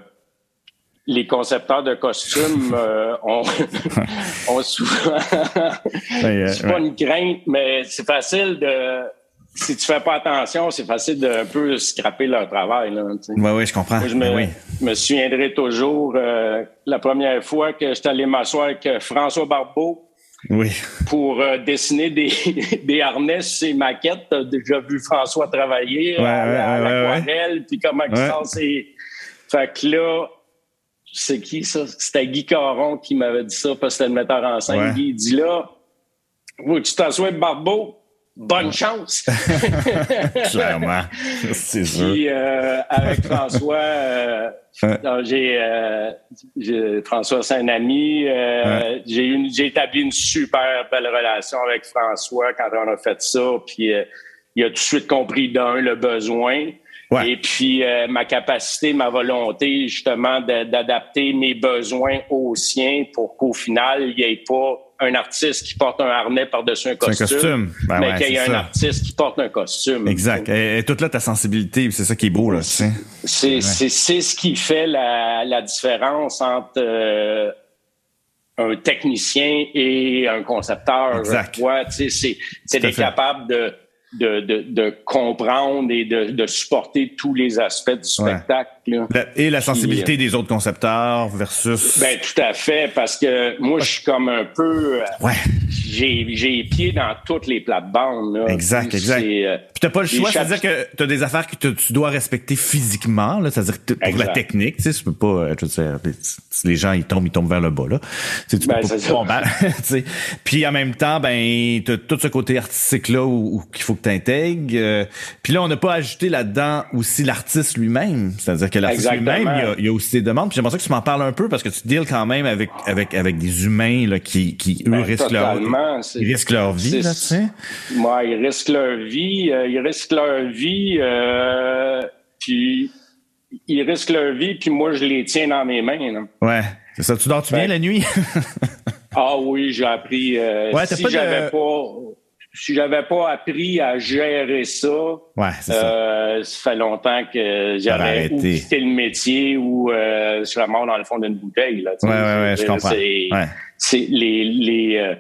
les concepteurs de costumes *laughs* euh, ont, *laughs* ont souvent, c'est pas une crainte, mais c'est facile de, si tu fais pas attention, c'est facile d'un peu scraper leur travail. Là, oui, oui, je comprends. je me, me, souviendrai toujours euh, la première fois que j'étais allé m'asseoir avec François Barbeau. Oui. Pour euh, dessiner des, *laughs* des harnais sur ses maquettes. T'as déjà vu François travailler ouais, à, l'aquarelle, puis comment il sent ses... Fait que là, c'est qui ça? C'était Guy Caron qui m'avait dit ça, parce que c'était le metteur en scène. Guy, il dit là, tu t'assois Barbeau, bonne chance. *laughs* Clairement, *laughs* c'est sûr. Puis euh, avec François, euh, euh, j'ai François, c'est un ami. J'ai j'ai établi une super belle relation avec François quand on a fait ça. Puis il a tout de suite compris d'un le besoin. Et puis ma capacité, ma volonté justement d'adapter mes besoins aux siens pour qu'au final il n'y ait pas un artiste qui porte un harnais par-dessus un costume, un costume. Ben mais qu'il y ait un artiste qui porte un costume. Exact. Et, toute là ta sensibilité, c'est ça qui est beau là. C'est c'est c'est ce qui fait la, la différence entre euh, un technicien et un concepteur. Exact. Tu sais, c'est d'être capable de de, de, de, comprendre et de, de, supporter tous les aspects du spectacle. Et la sensibilité des autres concepteurs versus... Ben tout à fait, parce que moi, je suis comme un peu... Euh, ouais. J'ai les pieds dans toutes les plates-bandes. Là. Exact, exact. Euh, Puis t'as pas le choix, c'est-à-dire que t'as des affaires que tu dois respecter physiquement, c'est-à-dire que pour la technique, tu sais, tu peux pas... Euh, je sais, si les gens, ils tombent, ils tombent vers le bas, là. Tu, sais, tu ben, peux pas tomber. *laughs* Puis en même temps, ben, t'as tout ce côté artistique-là où, où qu'il faut t'intègres. Euh, puis là, on n'a pas ajouté là-dedans aussi l'artiste lui-même. C'est-à-dire que l'artiste lui-même, il y, a, aussi des demandes. Puis j'aimerais ça que tu m'en parles un peu parce que tu deals quand même avec avec avec des humains là, qui, qui eux ben, risquent, leur, ils risquent leur vie. Là, tu sais. Ouais, ils risquent leur vie. Euh, ils risquent leur vie. Euh, puis ils risquent leur vie. Puis moi, je les tiens dans mes mains. Là. Ouais. C'est ça. Tu dors-tu bien ben la nuit? ah oui, j'ai appris. Euh, ouais, si j'avais pas si j'avais pas appris à gérer ça, ouais, euh, ça fait longtemps que j'aurais ou quitté le métier ou euh, je serais mort dans le fond d'une bouteille. Là, ouais, ouais, ouais, je comprends. C'est les les euh,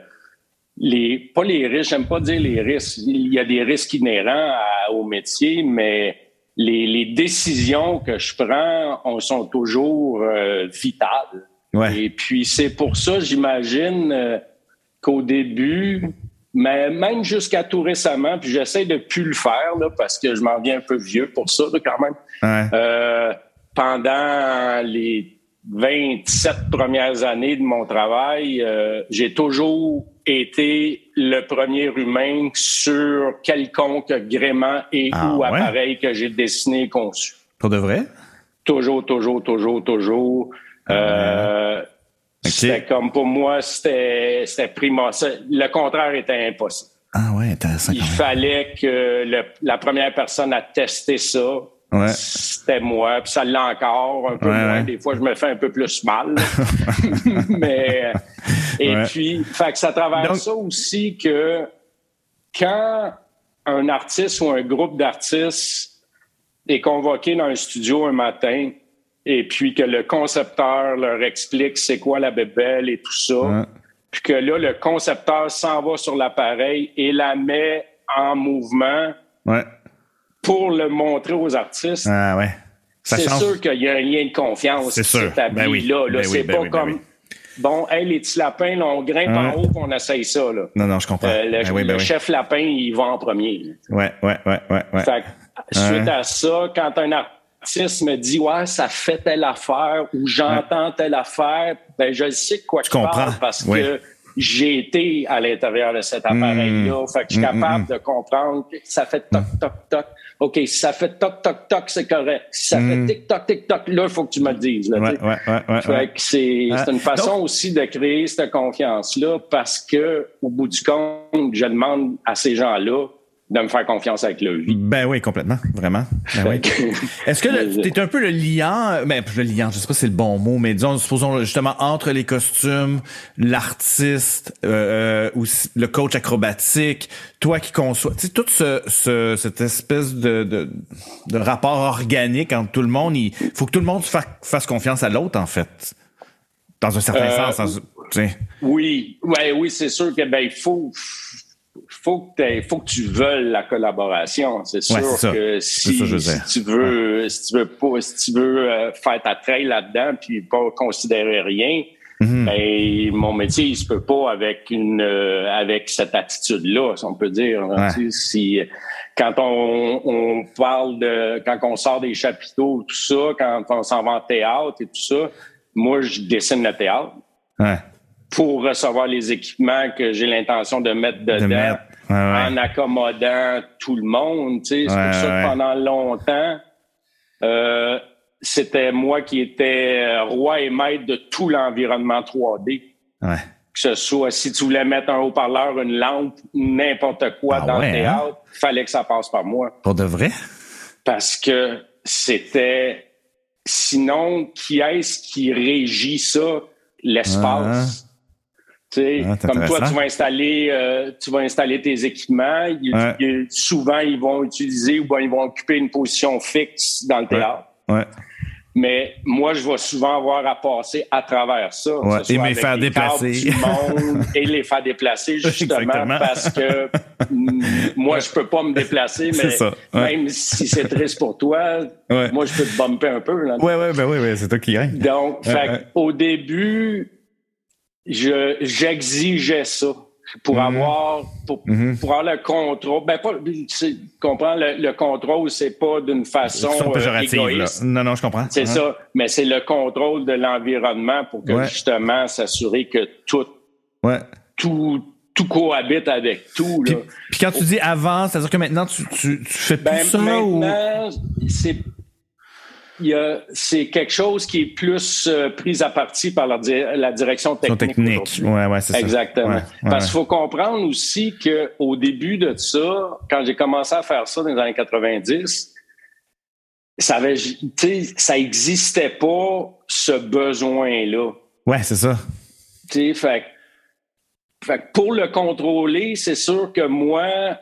les pas les risques, j'aime pas dire les risques. Il y a des risques inhérents au métier, mais les, les décisions que je prends on, sont toujours euh, vitales. Ouais. Et puis c'est pour ça, j'imagine euh, qu'au début, mais même jusqu'à tout récemment, puis j'essaie de plus le faire là, parce que je m'en viens un peu vieux pour ça quand même. Euh, pendant les 27 premières années de mon travail, euh, j'ai toujours été le premier humain sur quelconque gréement et ah, ou appareil que j'ai dessiné et conçu. Pour de vrai? Toujours, toujours, toujours, toujours. Ah c'était comme pour moi, c'était primordial. Le contraire était impossible. Ah ouais, intéressant. Il fallait que le, la première personne à tester ça, ouais. c'était moi. Puis ça l'a encore un peu moins. Des fois, je me fais un peu plus mal. *laughs* mais Et puis, fait que ça travers ça aussi que quand un artiste ou un groupe d'artistes est convoqué dans un studio un matin et puis que le concepteur leur explique c'est quoi la bébelle et tout ça, puis que là, le concepteur s'en va sur l'appareil et la met en mouvement pour le montrer aux artistes. Ah ouais. C'est sûr qu'il y a un lien de confiance qui s'établit ben oui. là. Ben c'est ben pas oui, comme bon, hey, les petits lapins, là, on grimpe en haut on essaye ça. Là. Non, non, je comprends. Euh, le, ben le chef lapin, il va en premier. Ouais, ouais, ouais, ouais. ouais. Fait que, suite à ça, quand un artiste me dit Ouais, ça fait telle affaire ou j'entends telle affaire, ben je sais quoi je comprends. Parle parce que j'ai été à l'intérieur de cet appareil-là. Fait que je suis Mm, mm, capable mm. de comprendre que ça fait toc, toc, toc. OK, si ça fait toc, toc, toc, c'est correct. Si ça fait tic, toc, tic, toc, là, il faut que tu me le dises. Là. Ouais, tu ouais, ouais, ouais, Fait ouais. que c'est Ah, c'est une façon donc- aussi de créer cette confiance-là parce que, au bout du compte, je demande à ces gens-là de me faire confiance avec leur vie. Ben oui, complètement, vraiment. Ben oui. Est-ce que tu es un peu le liant, ben le liant, je sais pas si c'est le bon mot, mais disons, supposons justement entre les costumes, l'artiste, euh, ou si- le coach acrobatique, toi qui conçois, tu sais, tout ce, ce- cette espèce de, de, de rapport organique entre tout le monde, il faut que tout le monde fa- fasse confiance à l'autre en fait, dans un certain Euh, sens. dans-. Oui, ouais, oui, c'est sûr que ben il faut faut que faut que tu veuilles la collaboration. C'est sûr Ouais, que si, ça, si tu veux si tu veux pas si tu veux euh, faire ta trail là-dedans puis pas considérer rien, Mhm. ben, mon métier il se peut pas avec une euh, avec cette attitude là, si on peut dire. hein. Ouais. Tu sais, si quand on, on parle de quand on sort des chapiteaux tout ça, quand on s'en va en théâtre et tout ça, moi je dessine le théâtre. Pour recevoir les équipements que j'ai l'intention de mettre dedans mettre, ouais, ouais. en accommodant tout le monde. tu sais. C'est Ouais, pour ça que pendant longtemps, euh, c'était moi qui étais euh, roi et maître de tout l'environnement 3D. Ouais. Que ce soit si tu voulais mettre un haut-parleur, une lampe, n'importe quoi Ah dans le théâtre, fallait que ça passe par moi. Pour de vrai? Parce que c'était... Sinon, qui est-ce qui régit ça? L'espace. Tu sais, Ah, comme toi, tu vas installer, euh, tu vas installer tes équipements. Il- Ouais. il- souvent, ils vont utiliser ou bien ils vont occuper une position fixe dans le théâtre. Ouais. Mais moi, je vais souvent avoir à passer à travers ça. et me faire déplacer. du monde *laughs* et les faire déplacer *laughs* justement parce que *laughs* moi, je peux pas me déplacer, mais ça, même si c'est triste pour toi, Ouais. moi, je peux te bumper un peu. Là. Ouais, ouais, ben oui, ouais, c'est toi qui gagne. Donc, fait au début, je j'exigeais ça pour Mhm. avoir pour, Mhm. pour avoir le contrôle. Ben pas, tu comprends le, le contrôle, c'est pas d'une façon euh, péjorative, là. égoïste. Non, non, je comprends. C'est Ouais. ça, mais c'est le contrôle de l'environnement pour que Ouais. justement s'assurer que tout Ouais. tout tout cohabite avec tout Puis, là. puis quand tu dis avant, c'est-à-dire que maintenant, tu, tu, tu fais plus Ben, ça ou... maintenant, c'est y a- c'est quelque chose qui est plus euh, pris à partie par la, di- la direction technique. technique. Ouais, ouais, c'est ça. Exactement. Ouais, ouais, Parce qu'il faut comprendre aussi que au début de ça, quand j'ai commencé à faire ça dans les années 90, ça avait, ça existait pas ce besoin-là. Ouais, c'est ça. Fait, pour le contrôler, c'est sûr que moi,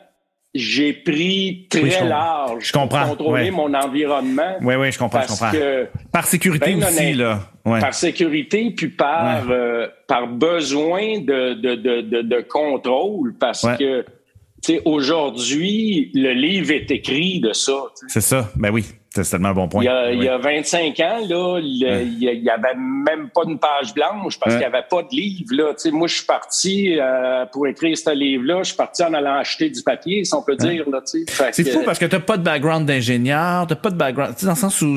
j'ai pris très Oui, je large Je comprends, pour contrôler ouais. mon environnement. Ouais, ouais, je comprends, je comprends. que Par sécurité Ben, aussi, là. Ouais. par sécurité puis par Ouais. euh, par besoin de de, de, de, contrôle parce que tu sais aujourd'hui le livre est écrit de ça. C'est ça. Ben oui, c'est tellement un bon point. il y, a, Oui. il y a 25 ans, là, le- il y a- il y avait même pas une page blanche parce qu'il n'y avait pas de livre. Là. Tu sais, moi, je suis parti euh, pour écrire ce livre-là. Je suis parti en allant acheter du papier, si on peut dire. Tu C'est que- fou parce que t'as pas de background d'ingénieur, t'as pas de background, tu dans le sens où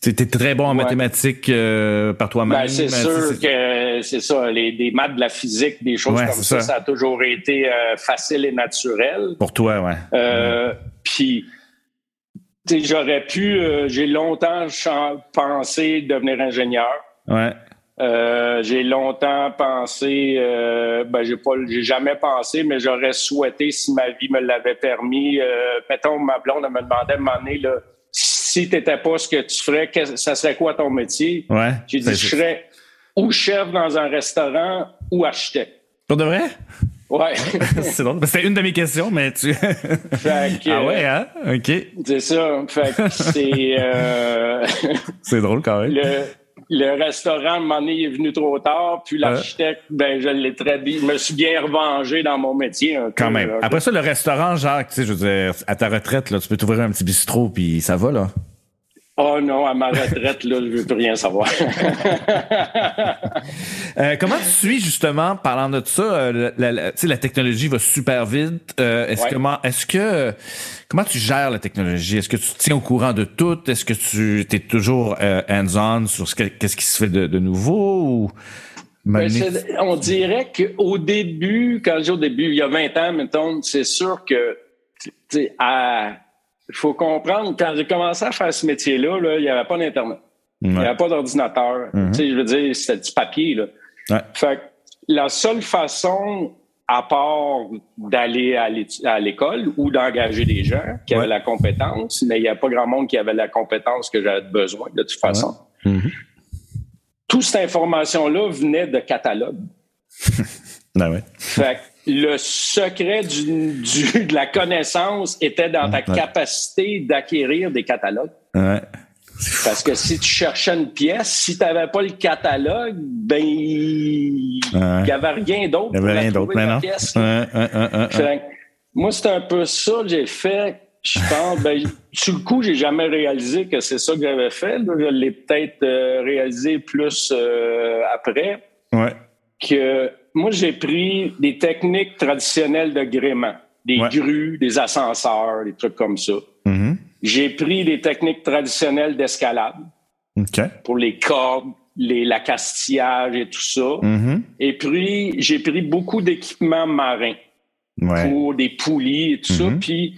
t'es t'es très bon en Ouais. mathématiques euh, par toi-même. Ben, c'est sûr que c'est ça, les, des maths, de la physique, des choses Ouais, comme ça, ça. ça a toujours été euh, facile et naturel. Pour toi, ouais. Puis, tu j'aurais pu, euh, j'ai longtemps pensé devenir ingénieur. Ouais. Euh, j'ai longtemps pensé, euh, ben j'ai pas, j'ai jamais pensé, mais j'aurais souhaité si ma vie me l'avait permis. Mettons, ma blonde elle me demandait à un moment donné, là, si t'étais pas ce que tu ferais, ça serait quoi ton métier? Ouais. J'ai dit, C'est- je serais ou chef dans un restaurant ou architecte. Pour de vrai? Ouais. *laughs* c'est drôle. C'était une de mes questions, mais tu. *laughs* Fait que, ah ouais, hein? OK. C'est ça. Fait que c'est. euh, *laughs* C'est drôle quand même. le, le restaurant, il est venu trop tard, puis l'architecte, ben, je l'ai très bien. Je me suis bien revengé dans mon métier. Un Quand peu, même. là. Après ça, le restaurant, genre, tu sais, je veux dire, à ta retraite, là, tu peux t'ouvrir un petit bistrot, puis ça va, là. Oh non, à ma retraite, là, je veux plus rien savoir. *laughs* Euh, comment tu suis justement, parlant de ça, euh, la, la- tu sais, la technologie va super vite. Euh, est-ce Ouais. comment, est-ce que comment tu gères la technologie? Est-ce que tu te tiens au courant de tout? Est-ce que tu es toujours euh, hands-on sur ce que- qu'est-ce qui se fait de, de nouveau ou Ben, on dirait qu'au début, quand je dis au début, il y a 20 ans, mettons, c'est sûr que, tu sais, à- il faut comprendre, quand j'ai commencé à faire ce métier-là, là, il n'y avait pas d'Internet. Il n'y avait pas d'ordinateur. Mhm. Tu sais, je veux dire, c'était du papier, là. Ouais. Fait que la seule façon, à part d'aller à l'école ou d'engager des gens qui Ouais. avaient la compétence, mais il n'y a pas grand monde qui avait la compétence que j'avais besoin, de toute façon. Mhm. Toute cette information-là venait de catalogues. *laughs* Ben ouais. Fait que le secret du, du- de la connaissance était dans ta Ouais. capacité d'acquérir des catalogues. Ouais. Parce que si tu cherchais une pièce, si tu n'avais pas le catalogue, ben il Ouais. n'y avait rien d'autre. Il n'y avait rien d'autre, pièce. Ouais, ouais, ouais, ouais, ouais. Fait que moi, c'est un peu ça que j'ai fait. Je pense, ben, sur le coup, j'ai jamais réalisé que c'est ça que j'avais fait. là. Je l'ai peut-être euh, réalisé plus euh, après. Ouais. Que moi, j'ai pris des techniques traditionnelles de gréement, des Ouais. grues, des ascenseurs, des trucs comme ça. Mhm. J'ai pris des techniques traditionnelles d'escalade pour les cordes, les, la castillage et tout ça. Mhm. Et puis, j'ai pris beaucoup d'équipements marins Ouais. pour des poulies et tout ça. Mhm. Puis,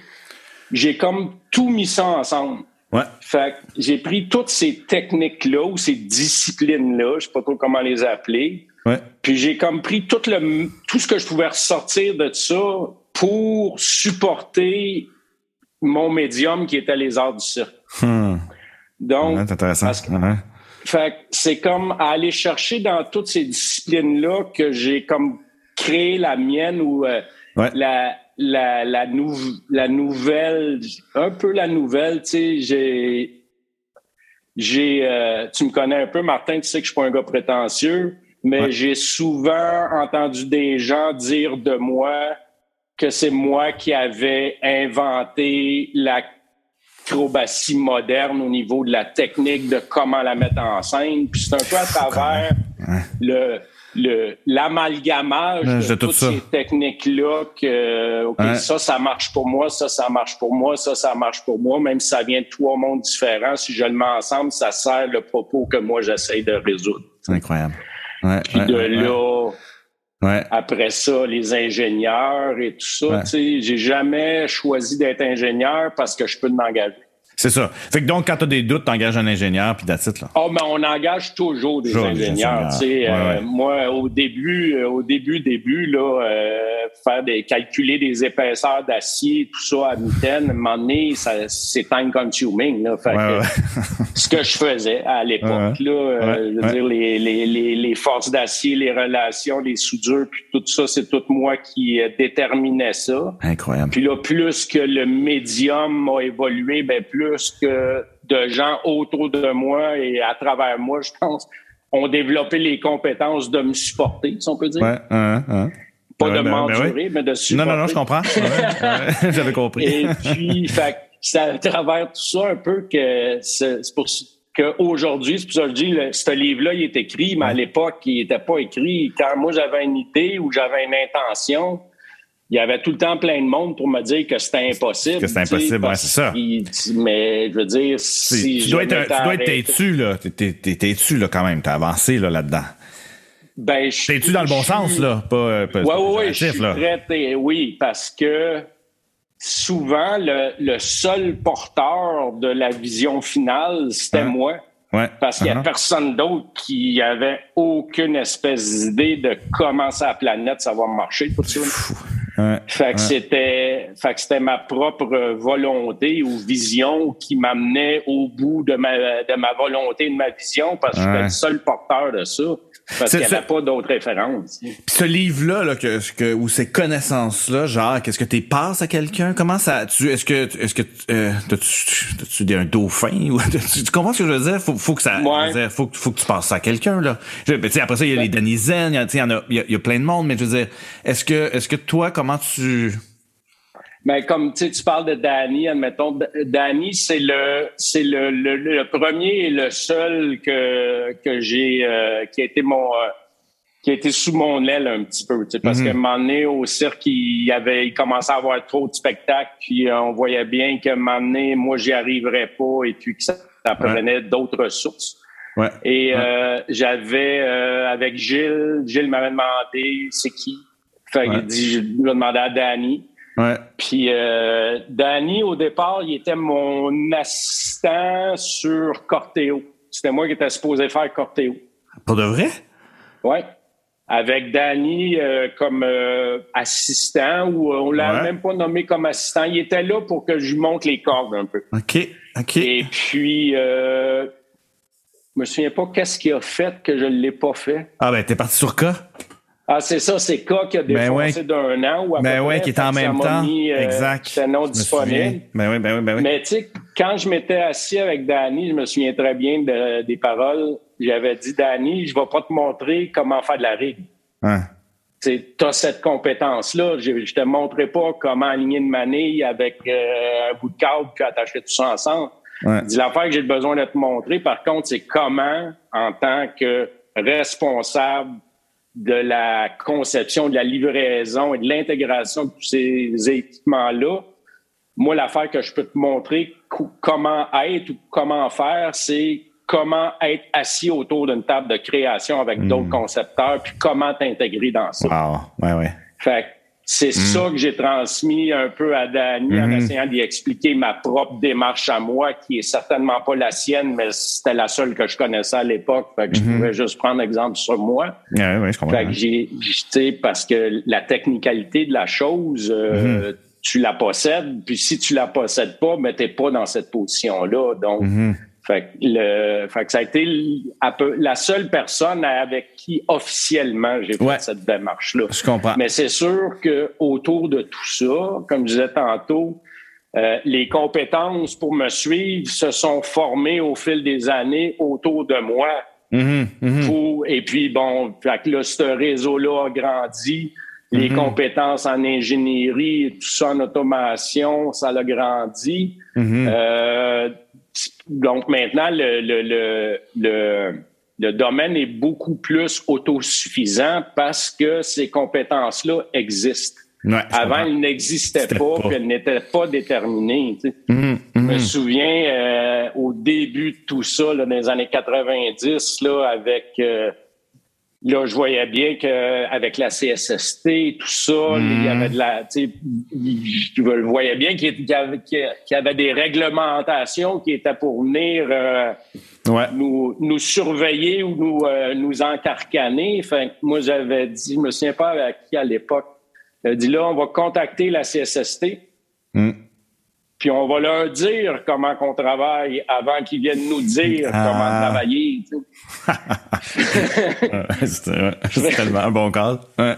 j'ai comme tout mis ça ensemble. Ouais. Fait que j'ai pris toutes ces techniques-là ou ces disciplines-là, je sais pas trop comment les appeler. Ouais. Puis j'ai comme pris tout, le, tout ce que je pouvais ressortir de ça pour supporter mon médium qui était les arts du cirque. Hmm. Donc, Ouais, intéressant. parce que- Ouais. fait que c'est comme à aller chercher dans toutes ces disciplines-là que j'ai comme créé la mienne ou euh, la, la, la, nou- la nouvelle, un peu la nouvelle, tu sais, j'ai, j'ai, euh, tu me connais un peu, Martin, tu sais que je suis pas un gars prétentieux, mais Ouais. j'ai souvent entendu des gens dire de moi que c'est moi qui avais inventé la acrobatie moderne au niveau de la technique de comment la mettre en scène. Puis c'est un peu à travers Ouais. le le l'amalgamage Ouais, de, de tout toutes ça. ces techniques-là que OK, Ouais. ça, ça marche pour moi, ça, ça marche pour moi, ça, ça marche pour moi, même si ça vient de trois mondes différents, si je le mets ensemble, ça sert le propos que moi j'essaye de résoudre. C'est incroyable. Ouais, Puis ouais, de là, Ouais. après ça, les ingénieurs et tout ça, Ouais. tu sais, j'ai jamais choisi d'être ingénieur parce que je peux m'engager. C'est ça. Fait que donc, quand t'as des doutes, t'engages un ingénieur, puis là. Oh, mais on engage toujours des Toujours des ingénieurs. tu. Ouais, Euh, ouais. Moi, au début, euh, au début, début, là, euh, faire des calculer des épaisseurs d'acier, tout ça à mitaine, à un moment donné, ça, c'est time consuming. Là. Fait Ouais, que, *laughs* ce que je faisais à l'époque, là, je veux dire, les, les, les, les forces d'acier, les relations, les soudures, puis tout ça, c'est tout moi qui déterminais ça. Incroyable. Puis là, plus que le médium a évolué, ben plus que de gens autour de moi et à travers moi, je pense, ont développé les compétences de me supporter, si on peut dire. Ouais, hein, hein. Pas Ouais, de ben- ben mais de Non, supporter. non, non, je comprends. Ouais. *laughs* J'avais compris. Et puis, fait, c'est à travers tout ça un peu que c'est pour qu'aujourd'hui, c'est pour ça que je dis, le- ce livre-là, il est écrit, mais à l'époque, il n'était pas écrit. Quand moi, j'avais une idée ou j'avais une intention, il y avait tout le temps plein de monde pour me dire que c'était impossible. Que c'était impossible, ouais, c'est ça. Mais je veux dire, si tu je dois être, tu dois être têtu, là. T'es- têtu, là, quand même. T'as avancé, là, là-dedans. Ben, je- T'es-tu dans le bon je sens, là? Pas, euh, pas, Oui, pas je péjoratif, suis là. prêt. oui, parce que souvent, le, le seul porteur de la vision finale, c'était Hein? moi. Ouais. Parce qu'il n'y a Uh-huh. personne d'autre qui avait aucune espèce d'idée de comment ça, la planète, ça va marcher, tout ça. Fait que c'était, fait que c'était ma propre volonté ou vision qui m'amenait au bout de ma, de ma volonté, de ma vision, parce que j'étais le seul porteur de ça. Parce qu'il n'y avait pas d'autres références. Puis ce livre-là, là, que, que, ou ces connaissances-là, genre, qu'est-ce que tu passes à quelqu'un? Comment ça, tu, est-ce que, est-ce que, euh, t'as-tu, tu un dauphin? *laughs* Ou, tu, comprends ce que je veux dire? Faut, faut que ça, faut, faut que tu passes ça à quelqu'un, là. Je, ben, après ça, il y a les Danny Zen, il y, en a, il y a plein de monde, mais je veux dire, est-ce que, est-ce que toi, comment tu, mais comme tu parles de Danny, admettons, Danny, c'est le c'est le, le, premier et le seul que que j'ai euh, qui a été mon euh, qui a été sous mon aile un petit peu, parce mm-hmm. qu'à un moment donné, au cirque, il avait, il commençait à avoir trop de spectacles, puis euh, on voyait bien qu'à un moment donné, moi, j'y arriverais pas, et puis que ça, prenait d'autres ressources. Ouais. Et j'avais, avec Gilles, Gilles m'avait demandé, c'est qui? Fait il dit, je lui ai demandé à Danny. Ouais. Puis euh, Danny, au départ, il était mon assistant sur Corteo. C'était moi qui étais supposé faire Corteo. Pour de vrai? Oui. Avec Danny euh, comme euh, assistant, ou on l'a même pas nommé comme assistant. Il était là pour que je lui montre les cordes un peu. OK, OK. Et puis, je me souviens pas qu'est-ce qu'il a fait que je ne l'ai pas fait. Ah ben, t'es parti sur quoi? Ah, c'est ça, c'est K qui a ben défoncé d'un an. Ou à ben oui, qui est en même temps. Mis, euh, exact. Non disponible. Ben oui, ben oui, ben oui. Mais tu sais, quand je m'étais assis avec Danny, je me souviens très bien des paroles. J'avais dit, Danny, je vais pas te montrer comment faire de la règle. Hein. Tu as cette compétence-là. Je, je te montrerai pas comment aligner une manille avec euh, un bout de câble puis attacher tout ça ensemble. Ouais. L'affaire que j'ai besoin de te montrer, par contre, c'est comment, en tant que responsable de la conception, de la livraison et de l'intégration de tous ces équipements-là, moi, l'affaire que je peux te montrer comment être ou comment faire, c'est comment être assis autour d'une table de création avec hmm. d'autres concepteurs, puis comment t'intégrer dans ça. Wow. Ouais, ouais. Fait c'est mm. ça que j'ai transmis un peu à Danny en mm-hmm. essayant d'y expliquer ma propre démarche à moi, qui est certainement pas la sienne, mais c'était la seule que je connaissais à l'époque. Fait que je mm-hmm. pouvais juste prendre exemple sur moi. Ouais, ouais, je comprends. Fait que j'ai, parce que la technicalité de la chose, euh, tu la possèdes, puis si tu la possèdes pas, mais t'es pas dans cette position-là. Donc, fait que, le, fait que ça a été peu, la seule personne avec qui officiellement j'ai fait cette démarche-là. Je comprends. Mais c'est sûr que autour de tout ça, comme je disais tantôt, euh, les compétences pour me suivre se sont formées au fil des années autour de moi. Mm-hmm, mm-hmm. et puis bon, fait que là, ce réseau-là a grandi. Les mm-hmm. compétences en ingénierie, tout ça en automation, ça a grandi. Euh, donc maintenant, le, le, le, le, domaine est beaucoup plus autosuffisant parce que ces compétences-là existent. Avant, elles n'existaient pas, puis elles n'étaient pas déterminées. Mmh, Je me mmh. souviens euh, au début de tout ça, là, dans les années 90, là, avec euh, Là, je voyais bien qu'avec la CSST et tout ça, il y avait de la. Je voyais bien qu'il y, avait des réglementations qui étaient pour venir euh, nous, nous surveiller ou nous, euh, nous encarcaner. Fait moi, j'avais dit, je me souviens pas avec qui à l'époque. J'avais dit là, on va contacter la CSST. Mm puis on va leur dire comment qu'on travaille avant qu'ils viennent nous dire ah. comment travailler. *laughs* c'est tellement un bon cas. Ouais.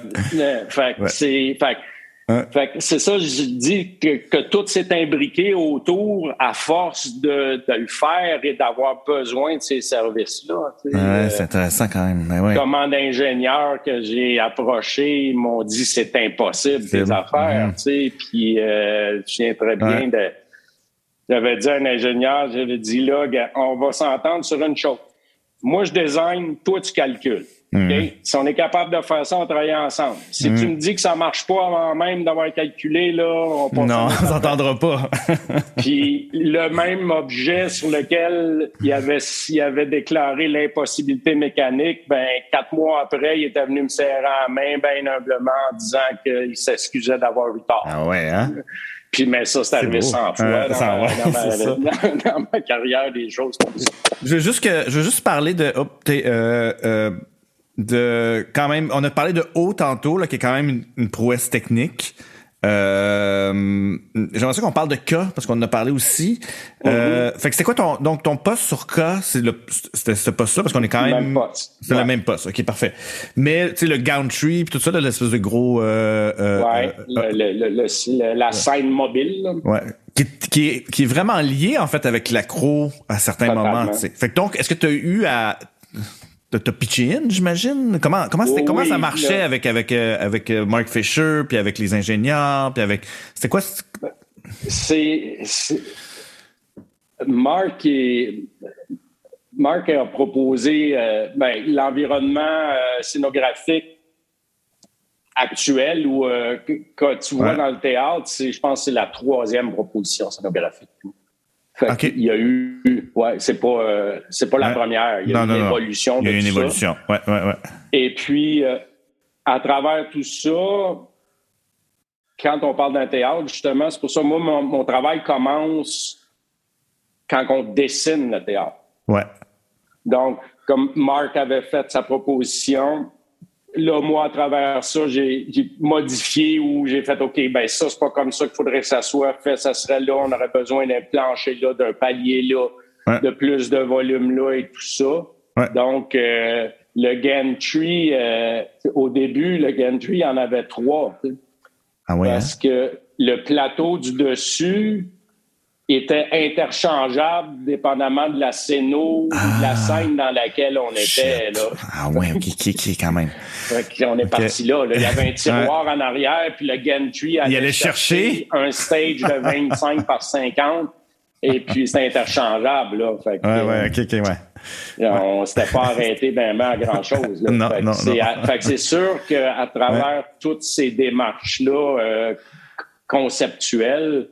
Fait c'est fait, fait c'est ça, je dis que, que tout s'est imbriqué autour à force de, de le faire et d'avoir besoin de ces services-là. Ouais, c'est intéressant quand même. Mais ouais. Comment d'ingénieurs que j'ai approchés m'ont dit c'est impossible ces affaires. Mm-hmm. Tu sais, puis euh, je viens très bien de. J'avais dit à un ingénieur, j'avais dit là, on va s'entendre sur une chose. Moi, je design, toi, tu calcules. Mhm. Si on est capable de faire ça, on travaille ensemble. Si tu mhm. me dis que ça marche pas avant même d'avoir calculé, là, on peut Non, *laughs* on s'entendra pas. *laughs* Puis le même objet sur lequel il avait, il avait déclaré l'impossibilité mécanique, ben quatre mois après, il était venu me serrer la main bien humblement en disant qu'il s'excusait d'avoir eu tort. Ah ouais, hein? Puis, mais ça, c'est arrivé 100 fois *laughs* dans, ma, carrière, des choses comme ça. Je veux juste, que, je veux juste parler de... Oh, euh, euh, de quand même. On a parlé de haut tantôt, là, qui est quand même une, prouesse technique. Euh, J'aimerais ça qu'on parle de K parce qu'on en a parlé aussi. Euh, fait que c'était quoi ton donc ton poste sur K C'est le c'était ce poste-là parce qu'on est quand même c'est le même poste. Ok parfait. Mais tu sais le Gantry puis tout ça l'espèce de gros euh, ouais le, le, le, la scène mobile. Là. Ouais qui, qui, est, qui est vraiment lié en fait avec l'accro à certains moments. Fait que donc est-ce que tu as eu à T'as pitché in, j'imagine? Comment, comment, c'était, comment ça marchait avec, avec, euh, avec euh, Mark Fisher, puis avec les ingénieurs, puis avec. C'était quoi? C'est. Mark, est, Mark a proposé euh, ben, l'environnement scénographique actuel ou que tu vois dans le théâtre, c'est, je pense que c'est la troisième proposition scénographique. Il y a eu, ouais, c'est pas, euh, c'est pas la première. Il y a eu une évolution. Il y a une évolution. Ouais, ouais, ouais. Et puis, euh, à travers tout ça, quand on parle d'un théâtre, justement, c'est pour ça, moi, mon, travail commence quand on dessine le théâtre. Ouais. Donc, comme Marc avait fait sa proposition, là, moi, à travers ça, j'ai modifié ou j'ai fait, OK, ben ça, c'est pas comme ça qu'il faudrait que ça soit fait. Ça serait là, on aurait besoin d'un plancher là, d'un palier là, de plus de volume là et tout ça. Donc, euh, le gantry, euh, au début, le gantry, il y en avait trois. Ah ouais, Parce que le plateau du dessus, était interchangeable dépendamment de la scéno, de la ah. scène dans laquelle on était. Là. Ah ouais, ok, ok, quand même. *laughs* on est parti là, Il y avait *laughs* un tiroir en arrière, puis le gantry allait, Il allait chercher, un stage de 25 *laughs* par 50, et puis c'était interchangeable. Là. Fait que, ouais, ouais, ok, ok, ouais. On s'était pas arrêté ben, ben à grand-chose. non, non, non. Fait que c'est sûr qu'à travers toutes ces démarches-là euh, conceptuelles,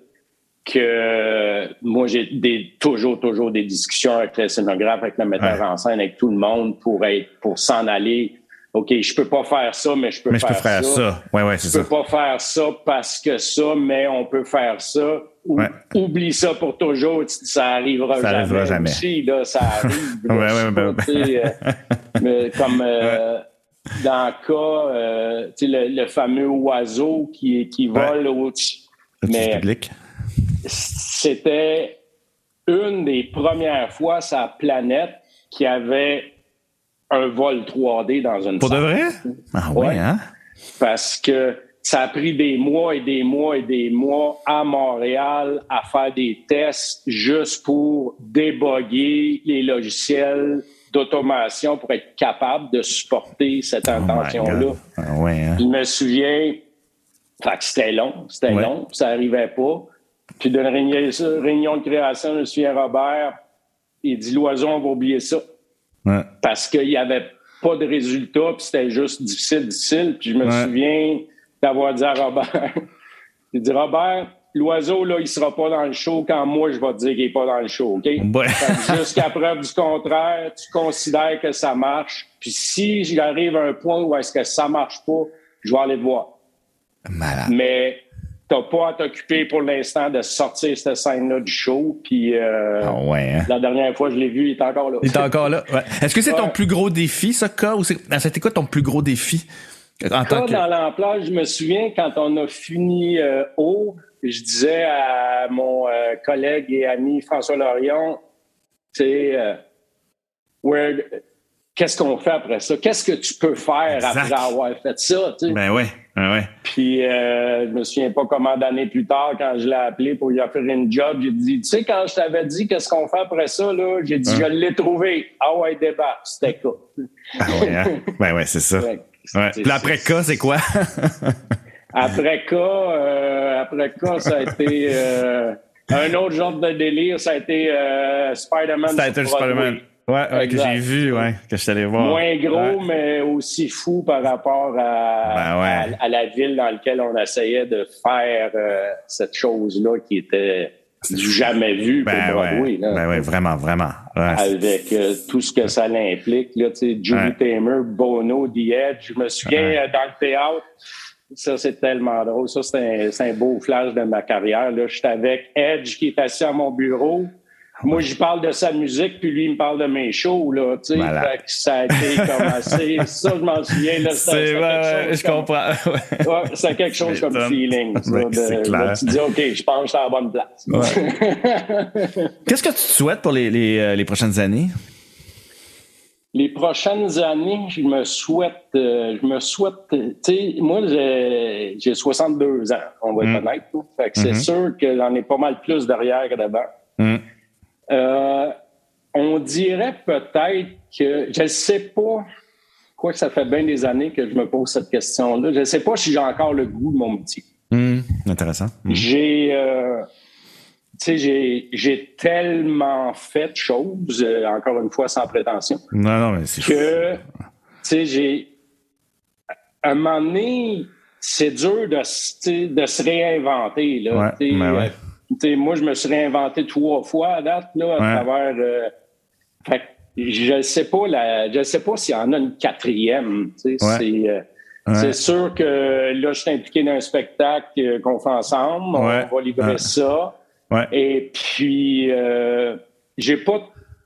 que moi, j'ai des, toujours, toujours des discussions avec le scénographe, avec le metteur en scène, avec tout le monde pour être, pour s'en aller. OK, je peux pas faire ça, mais je peux, faire, je peux faire ça. Ouais, ouais, c'est je peux pas faire ça parce que ça, mais on peut faire ça. Oublie ça pour toujours, ça arrivera ça jamais. Arrivera jamais. Aussi, là, ça *laughs* arrive. ouais, ouais, ben, euh, mais comme euh, dans le cas, euh, le, le fameux oiseau qui, qui vole au-dessus. Mais, public c'était une des premières fois sur la planète qui avait un vol 3D dans une Pour de vrai? Ah oui, hein? Parce que ça a pris des mois et des mois et des mois à Montréal à faire des tests juste pour déboguer les logiciels d'automation pour être capable de supporter cette oh intention-là. Ah ouais, hein? Je me souviens, que c'était long, c'était long, ça n'arrivait pas. Puis d'une réunion de création, je me souviens, Robert, il dit L'oiseau, on va oublier ça. Parce qu'il n'y avait pas de résultat, puis c'était juste difficile, difficile. Puis je me souviens d'avoir dit à Robert *laughs* Il dit Robert, l'oiseau, là, il sera pas dans le show quand moi, je vais te dire qu'il n'est pas dans le show, OK? Jusqu'à preuve du contraire, tu considères que ça marche. Puis si j'arrive à un point où est-ce que ça marche pas, je vais aller te voir. Malade. Mais t'as pas à t'occuper pour l'instant de sortir cette scène-là du show. Puis euh, ah ouais, hein? la dernière fois, je l'ai vu, il est encore là. Il est encore là. Ouais. Est-ce que c'est ton plus gros défi, ce cas, ou c'était quoi ton plus gros défi? En tant que... Dans l'emploi, je me souviens quand on a fini euh, haut, je disais à mon euh, collègue et ami François Lorion, tu sais, euh, qu'est-ce qu'on fait après ça? Qu'est-ce que tu peux faire après avoir fait ça? Tu sais? Ben ouais. Ah ouais. Puis euh, je me souviens pas comment d'années plus tard, quand je l'ai appelé pour lui offrir une job, j'ai dit, tu sais, quand je t'avais dit qu'est-ce qu'on fait après ça, là, j'ai dit, je l'ai trouvé. Ah ouais, débat. C'était quoi? Ah ouais, hein? ben ouais, c'est ça. *laughs* Ouais. Puis après cas, c'est quoi? *laughs* après cas, euh, après cas, ça a été euh, un autre genre de délire, ça a été euh, Spider-Man. Ça a été Spider-Man. Ouais, que j'ai vu, ouais, que je suis allé voir. Moins gros, mais aussi fou par rapport à, ben à, la ville dans laquelle on essayait de faire euh, cette chose-là qui était du jamais vu pour ben Broadway. Là. Ben ouais, vraiment, vraiment. Avec euh, tout ce que ça implique. Là, Julie Tamer, Bono, The Edge. Je me souviens, euh, dans le théâtre, ça, c'est tellement drôle. Ça, c'est un, un, beau flash de ma carrière. Là, j'étais avec Edge qui est assis à mon bureau. Moi, je parle de sa musique, puis lui, il me parle de mes shows, là, tu sais. Voilà. ça a été comme *laughs* assez... ça, je m'en souviens, là. C'est, *laughs* ouais, je comprends. ouais, c'est quelque chose comme feeling. clair. tu dis, OK, je pense que je suis à la bonne place. *laughs* Qu'est-ce que tu souhaites pour les, les, euh, les prochaines années? Les prochaines années, je me souhaite, euh, je me souhaite, tu sais, moi, j'ai, j'ai 62 ans, on va être mm. honnête. Fait que c'est mm-hmm. sûr que j'en ai pas mal plus derrière que d'avant. Mm. Euh, on dirait peut-être que, je ne sais pas, quoi que ça fait bien des années que je me pose cette question-là, je ne sais pas si j'ai encore le goût de mon métier. Mm. intéressant. J'ai, euh, tu sais, j'ai tellement fait de choses, euh, encore une fois, sans prétention. Non, non, mais c'est Que, tu sais, j'ai. À un moment donné, c'est dur de, de se réinventer. Là, ouais, euh, moi, je me suis réinventé trois fois à date, là, à travers. Euh, fait, je ne sais pas, la, je sais pas s'il y en a une quatrième. C'est sûr que là, je suis impliqué dans un spectacle qu'on fait ensemble. On va livrer ça. Et puis, euh, j'ai pas.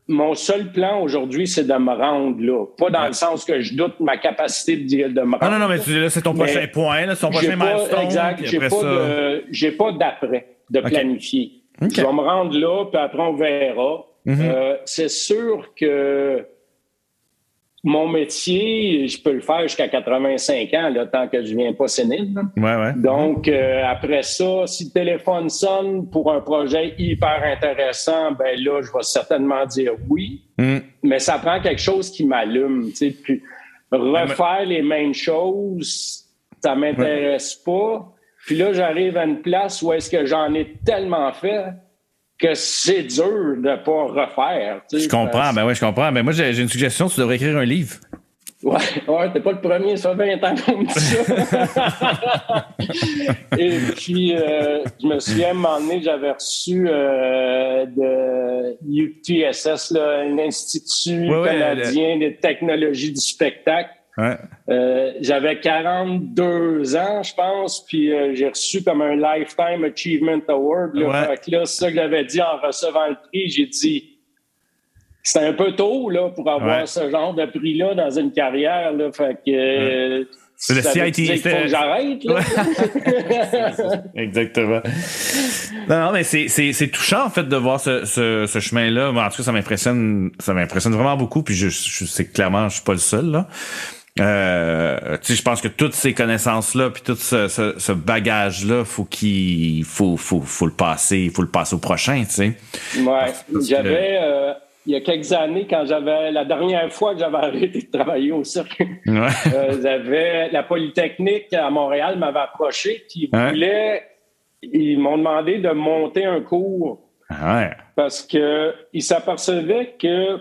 Mon seul plan aujourd'hui, c'est de me rendre là. Pas dans le sens que je doute ma capacité de, de me rendre. Non, non, non, mais là, c'est ton prochain point, là, ton prochain milestone. Exact. J'ai pas, j'ai pas d'après, de planifier. Je vais me rendre là, puis après, on verra. Mm-hmm. euh, c'est sûr que mon métier, je peux le faire jusqu'à 85 ans, là, tant que je viens pas sénile. Ouais, ouais. Donc, euh, après ça, si le téléphone sonne pour un projet hyper intéressant, ben là, je vais certainement dire oui. Mm. Mais ça prend quelque chose qui m'allume. Puis refaire les mêmes choses, ça m'intéresse pas. Puis là, j'arrive à une place où est-ce que j'en ai tellement fait que c'est dur de pas refaire. Je comprends, ben oui, je comprends. Ben moi, j'ai une suggestion, tu devrais écrire un livre. Ouais, ouais, t'es pas le premier, ça fait 20 ans qu'on me dit ça. *laughs* Et puis, euh, je me souviens, à un moment donné, j'avais reçu euh, de UTSS, là, un institut canadien de technologie du spectacle. Euh, j'avais 42 ans, je pense, puis euh, j'ai reçu comme un Lifetime Achievement Award. Là, là c'est ça que j'avais dit en recevant le prix. J'ai dit, c'est un peu tôt là, pour avoir ce genre de prix-là dans une carrière. Là, fait que, euh, c'est le CIT. Il faut que j'arrête. *laughs* Exactement. Non, non, mais c'est touchant en fait de voir ce, ce, ce chemin-là. En tout cas, ça m'impressionne, ça m'impressionne vraiment beaucoup. Puis je, je sais clairement, je suis pas le seul là. Euh, je pense que toutes ces connaissances-là, puis tout ce, ce, bagage-là, faut qu'il faut, faut, faut le passer, il faut le passer au prochain, tu sais. Ouais, j'avais euh, il y a quelques années, quand j'avais la dernière fois que j'avais *laughs* arrêté de travailler au cirque, ouais. euh, j'avais la Polytechnique à Montréal m'avait approché, qui voulait, ils m'ont demandé de monter un cours. Ah ouais. Parce que ils s'apercevaient que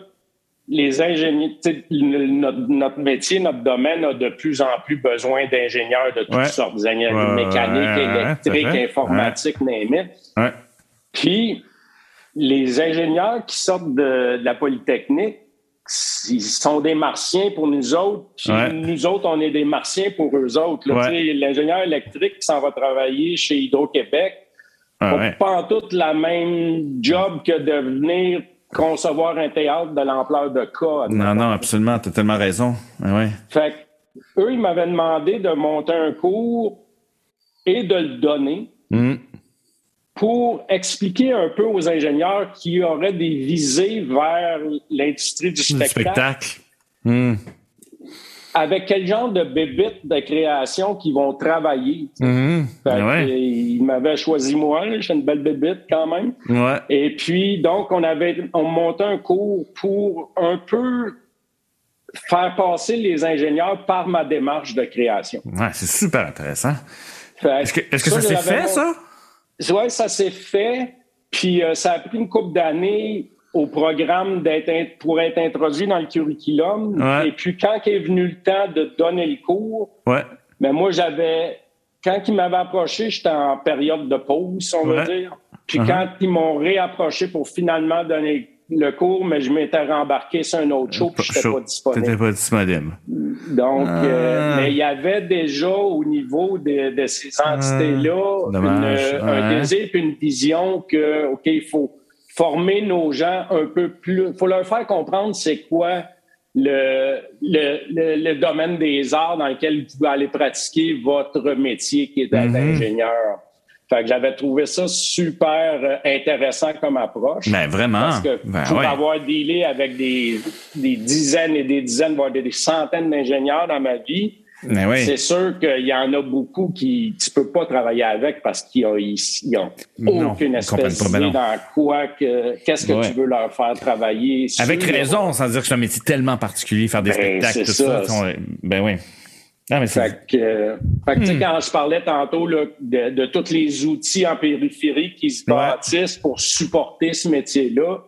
les ingénieurs, notre, métier, notre domaine a de plus en plus besoin d'ingénieurs de toutes sortes, des ingénieurs mécaniques, électriques, informatiques, n'importe Puis, les ingénieurs qui sortent de, la Polytechnique, ils sont des martiens pour nous autres, puis nous autres, on est des martiens pour eux autres. L'ingénieur électrique qui s'en va travailler chez Hydro-Québec, n'a pas en tout la même job que de venir concevoir un théâtre de l'ampleur de cas. Non, non, absolument, tu as tellement raison. Ouais. Fait eux, ils m'avaient demandé de monter un cours et de le donner hmm. pour expliquer un peu aux ingénieurs qui auraient des visées vers l'industrie du spectacle. Du spectacle. Hmm avec quel genre de bébites de création qui vont travailler? Mm-hmm. Ben il m'avait choisi moi, j'ai une belle bébite quand même. Et puis, donc, on avait on montait un cours pour un peu faire passer les ingénieurs par ma démarche de création. Ouais, c'est super intéressant. Est-ce que, est-ce que ça, s'est fait, ça? Oui, ça s'est fait. Puis euh, ça a pris une couple d'années au programme d'être pour être introduit dans le curriculum. Et puis quand est venu le temps de donner le cours, ouais. mais ben, moi j'avais quand ils m'avaient approché, j'étais en période de pause, on va dire. Puis uh-huh. quand ils m'ont réapproché pour finalement donner le cours, mais je m'étais rembarqué sur un autre show, puis je n'étais pas disponible. T'étais pas disponible. Donc, euh, ah. mais il y avait déjà au niveau de, de ces entités-là un désir et une vision que, OK, il faut former nos gens un peu plus. Il faut leur faire comprendre c'est quoi le, le, le, domaine des arts dans lequel vous aller pratiquer votre métier qui est d'être mm-hmm. ingénieur. Fait que j'avais trouvé ça super euh, intéressant comme approche. Ben vraiment. Parce que ben, pour avoir dealé avec des, des dizaines et des dizaines, voire des centaines d'ingénieurs dans ma vie, c'est sûr qu'il y en a beaucoup qui tu peux pas travailler avec parce qu'ils ont, ils, ont aucune espèce ben dans quoi que qu'est-ce que tu veux leur faire travailler. Avec raison, sans dire que c'est un métier tellement particulier, faire des ben, spectacles, tout ça. ben oui. Ah, mais fait que, fait que hmm. quand je parlais tantôt là, de, de tous les outils en périphérie qui se bâtissent pour supporter ce métier-là,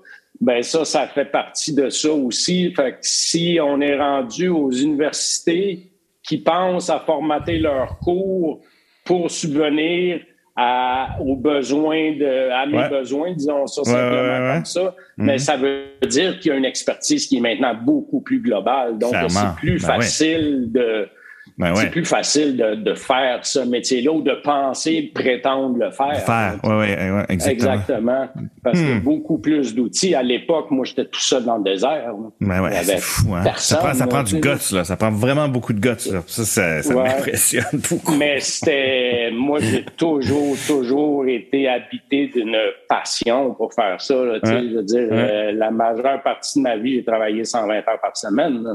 ben ça, ça fait partie de ça aussi. Fait que si on est rendu aux universités, qui pensent à formater leurs cours pour subvenir à, aux besoins de, à mes besoins, disons ça simplement comme ça. Mais mhm. ça veut dire qu'il y a une expertise qui est maintenant beaucoup plus globale. Donc, c'est plus ben facile de, ben c'est plus facile de, de faire ce métier-là ou de penser, de prétendre le faire. Faire, oui, oui, exactement. Exactement. Parce qu'il y a hmm. beaucoup plus d'outils. À l'époque, moi, j'étais tout seul dans le désert. Ben ouais, c'est fou, hein? ça prend, ça prend du guts, là. Ça prend vraiment beaucoup de guts, là. Ça, ça, ça m'impressionne beaucoup. Mais c'était, moi, j'ai toujours, toujours été habité d'une passion pour faire ça, là. Je veux dire, euh, la majeure partie de ma vie, j'ai travaillé 120 heures par semaine, là.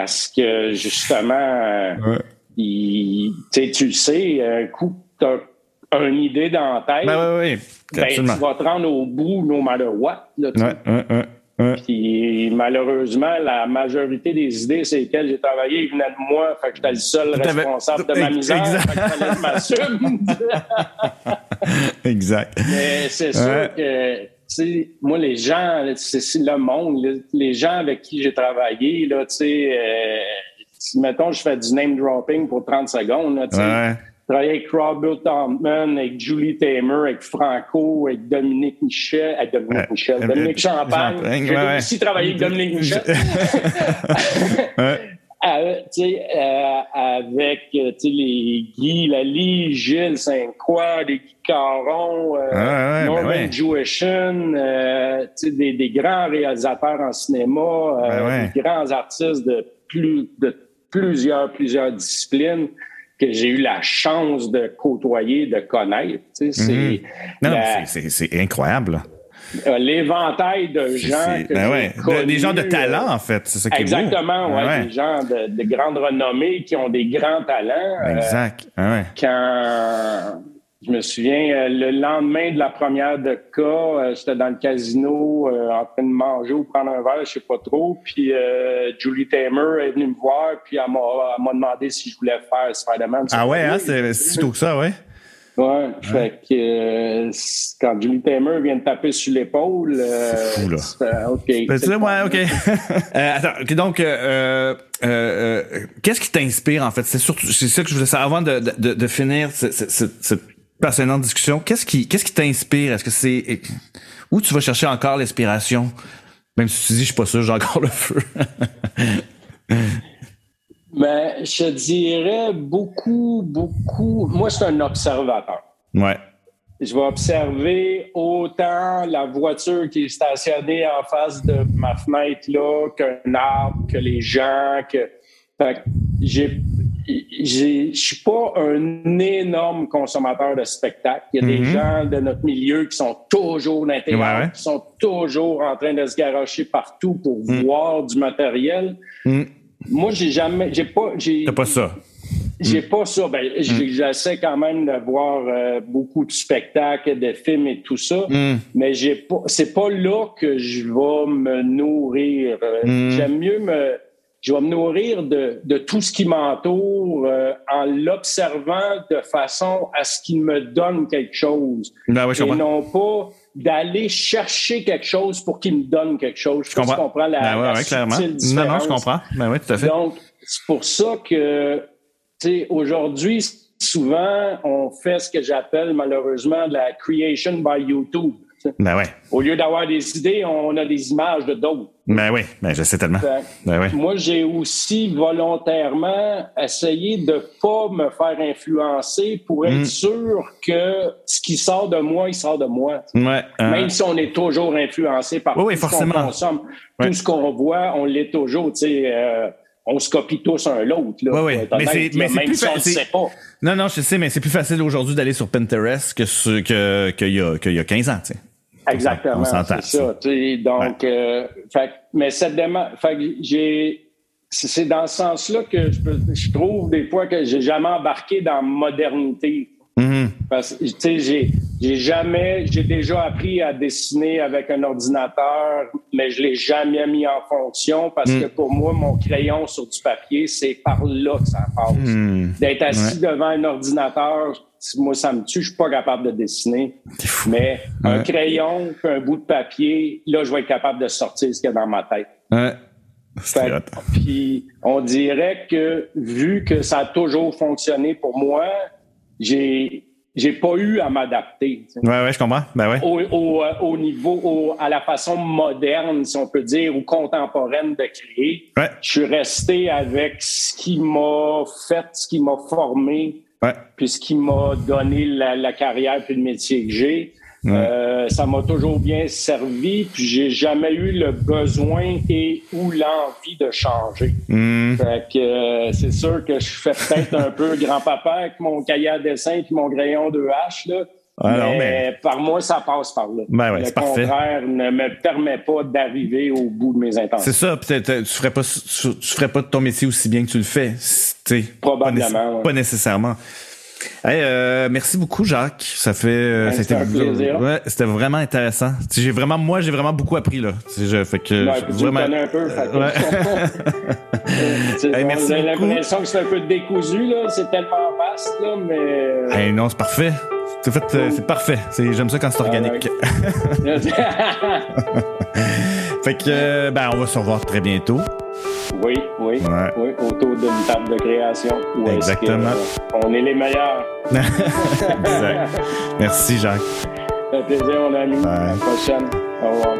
*laughs* Parce que justement, il, tu le sais, un coup, tu as une idée dans la tête, ben, oui, ben, tu vas te rendre au bout no matter what. Là, Puis malheureusement, la majorité des idées c'est lesquelles j'ai travaillé venaient de moi, fait que j'étais le seul responsable de *laughs* ma misère, exact. fait que fallait que je m'assume. *laughs* exact. Mais c'est sûr que moi, les gens, c'est le monde, les, gens avec qui j'ai travaillé, là, tu sais, euh, mettons, je fais du name dropping pour 30 secondes, là, tu sais. Travailler avec Robert Thompson, avec Julie Tamer, avec Franco, avec Dominique Michel, avec Dominique Michel, Dominique Champagne. J'ai aussi travaillé avec Dominique *laughs* Michel. Euh, euh, avec euh, les Guy Lally, Gilles Saint-Croix, les Guy Caron, euh, ah, Norman ben des, des, grands réalisateurs en cinéma, ben des grands artistes de, plus, de plusieurs, plusieurs disciplines que j'ai eu la chance de côtoyer, de connaître. Mm-hmm. Non, c'est incroyable. Euh, l'éventail de gens ben des gens de talent en fait c'est ça qui exactement est beau. Ouais, des gens de, de, grande renommée qui ont des grands talents euh, exact quand je me souviens euh, le lendemain de la première de cas j'étais dans le casino en train de manger ou prendre un verre je sais pas trop puis Julie Tamer est venue me voir puis elle m'a demandé si je voulais faire Spider-Man. Ah ouais hein, c'est si tôt que ça ouais Ouais, fait que euh, quand Julie Tamer vient de taper sur l'épaule, euh, c'est fou là. ok. Ben, ouais, ok. *laughs* euh, attends, donc qu'est-ce qui t'inspire en fait? C'est surtout, c'est ça que je voulais savoir avant de, de, de finir cette, cette, passionnante discussion. Qu'est-ce qui, qu'est-ce qui t'inspire? Est-ce que c'est où tu vas chercher encore l'inspiration? Même si tu dis, je suis pas sûr, j'ai encore le feu. *laughs* Mais je dirais beaucoup, beaucoup. Moi, je suis un observateur. Ouais. Je vais observer autant la voiture qui est stationnée en face de ma fenêtre là qu'un arbre, que les gens, que. Fait j'ai je suis pas un énorme consommateur de spectacles. Il y a des mm-hmm. gens de notre milieu qui sont toujours d'intérieur, qui sont toujours en train de se garocher partout pour mm. voir du matériel. Mm. Moi, j'ai jamais, j'ai pas, j'ai. T'as pas ça. J'ai pas ça. Ben, mm. j'essaie quand même de voir euh, beaucoup de spectacles, de films et tout ça, mm. mais j'ai pas. C'est pas là que je vais me nourrir. Euh. J'aime mieux me. Je vais me nourrir de, de tout ce qui m'entoure euh, en l'observant de façon à ce qu'il me donne quelque chose. Ben et non pas d'aller chercher quelque chose pour qu'il me donne quelque chose. Je, comprends. comprends la, ben ouais, ouais, clairement. Non, non, je comprends. Ben oui, tout à fait. Donc, c'est pour ça que, tu sais, aujourd'hui, souvent, on fait ce que j'appelle malheureusement la creation by YouTube. Ben ouais. Au lieu d'avoir des idées, on a des images de d'autres. Ben oui, ben je sais tellement. Ben ouais. Moi, j'ai aussi volontairement essayé de pas me faire influencer pour être mm. sûr que ce qui sort de moi, il sort de moi. Ouais, hein. Même si on est toujours influencé par oui, tout forcément. ce qu'on consomme. Tout ce qu'on voit, on l'est toujours. Tu sais, euh, on se copie tous un l'autre. Oui, oui. Mais c'est, plus facile. Non, non, je sais, mais c'est plus facile aujourd'hui d'aller sur Pinterest que ce, que, qu'il y a, y a 15 ans. Exactement. C'est ça. Donc, euh, fait, mais cette démarche, j'ai, c'est dans ce sens-là que je, je, trouve des fois que j'ai jamais embarqué dans modernité. Mm-hmm. Parce que, tu sais, j'ai, j'ai jamais, j'ai déjà appris à dessiner avec un ordinateur, mais je l'ai jamais mis en fonction parce que mm. pour moi, mon crayon sur du papier, c'est par là que ça passe. Mm. D'être assis devant un ordinateur, moi, ça me tue, je suis pas capable de dessiner. Mais un crayon, un bout de papier, là, je vais être capable de sortir ce qu'il y a dans ma tête. Ouais. puis on dirait que vu que ça a toujours fonctionné pour moi, j'ai j'ai pas eu à m'adapter. Ouais, ouais, je comprends. Ben ouais. Au, au, euh, au niveau, au, à la façon moderne, si on peut dire, ou contemporaine de créer. Ouais. Je suis resté avec ce qui m'a fait, ce qui m'a formé, ouais. puis ce qui m'a donné la, la carrière puis le métier que j'ai. Euh, ça m'a toujours bien servi, puis j'ai jamais eu le besoin et ou l'envie de changer. Mm. Fait que euh, c'est sûr que je fais peut-être un peu grand-papa avec mon cahier à dessin et mon crayon de h là. Mais, par moi, ça passe par là. Ben ouais, le contraire ne me permet pas d'arriver au bout de mes intentions. C'est ça. Peut-être tu ferais pas tu, ferais pas de ton métier aussi bien que tu le fais. Probablement. pas nécessairement. Hey, euh, merci beaucoup, Jacques. Ça fait, euh, c'était un plaisir. Ouais, c'était vraiment intéressant. J'ai vraiment, moi, j'ai vraiment beaucoup appris là. Je, fait que ouais, vraiment. un peu. ouais. *laughs* *laughs* hey, merci J'ai l'impression que c'est un peu décousu là. C'est tellement vaste là, mais. Euh, hey, non, c'est parfait. C'est fait, euh, c'est parfait. J'aime ça quand c'est organique. *laughs* fait que, ben, on va se revoir très bientôt. Oui, oui, oui, autour d'une table de création. Exactement. on est les meilleurs. *laughs* exact. Merci, Jacques. Ça fait plaisir, mon ami. À la prochaine. Au revoir.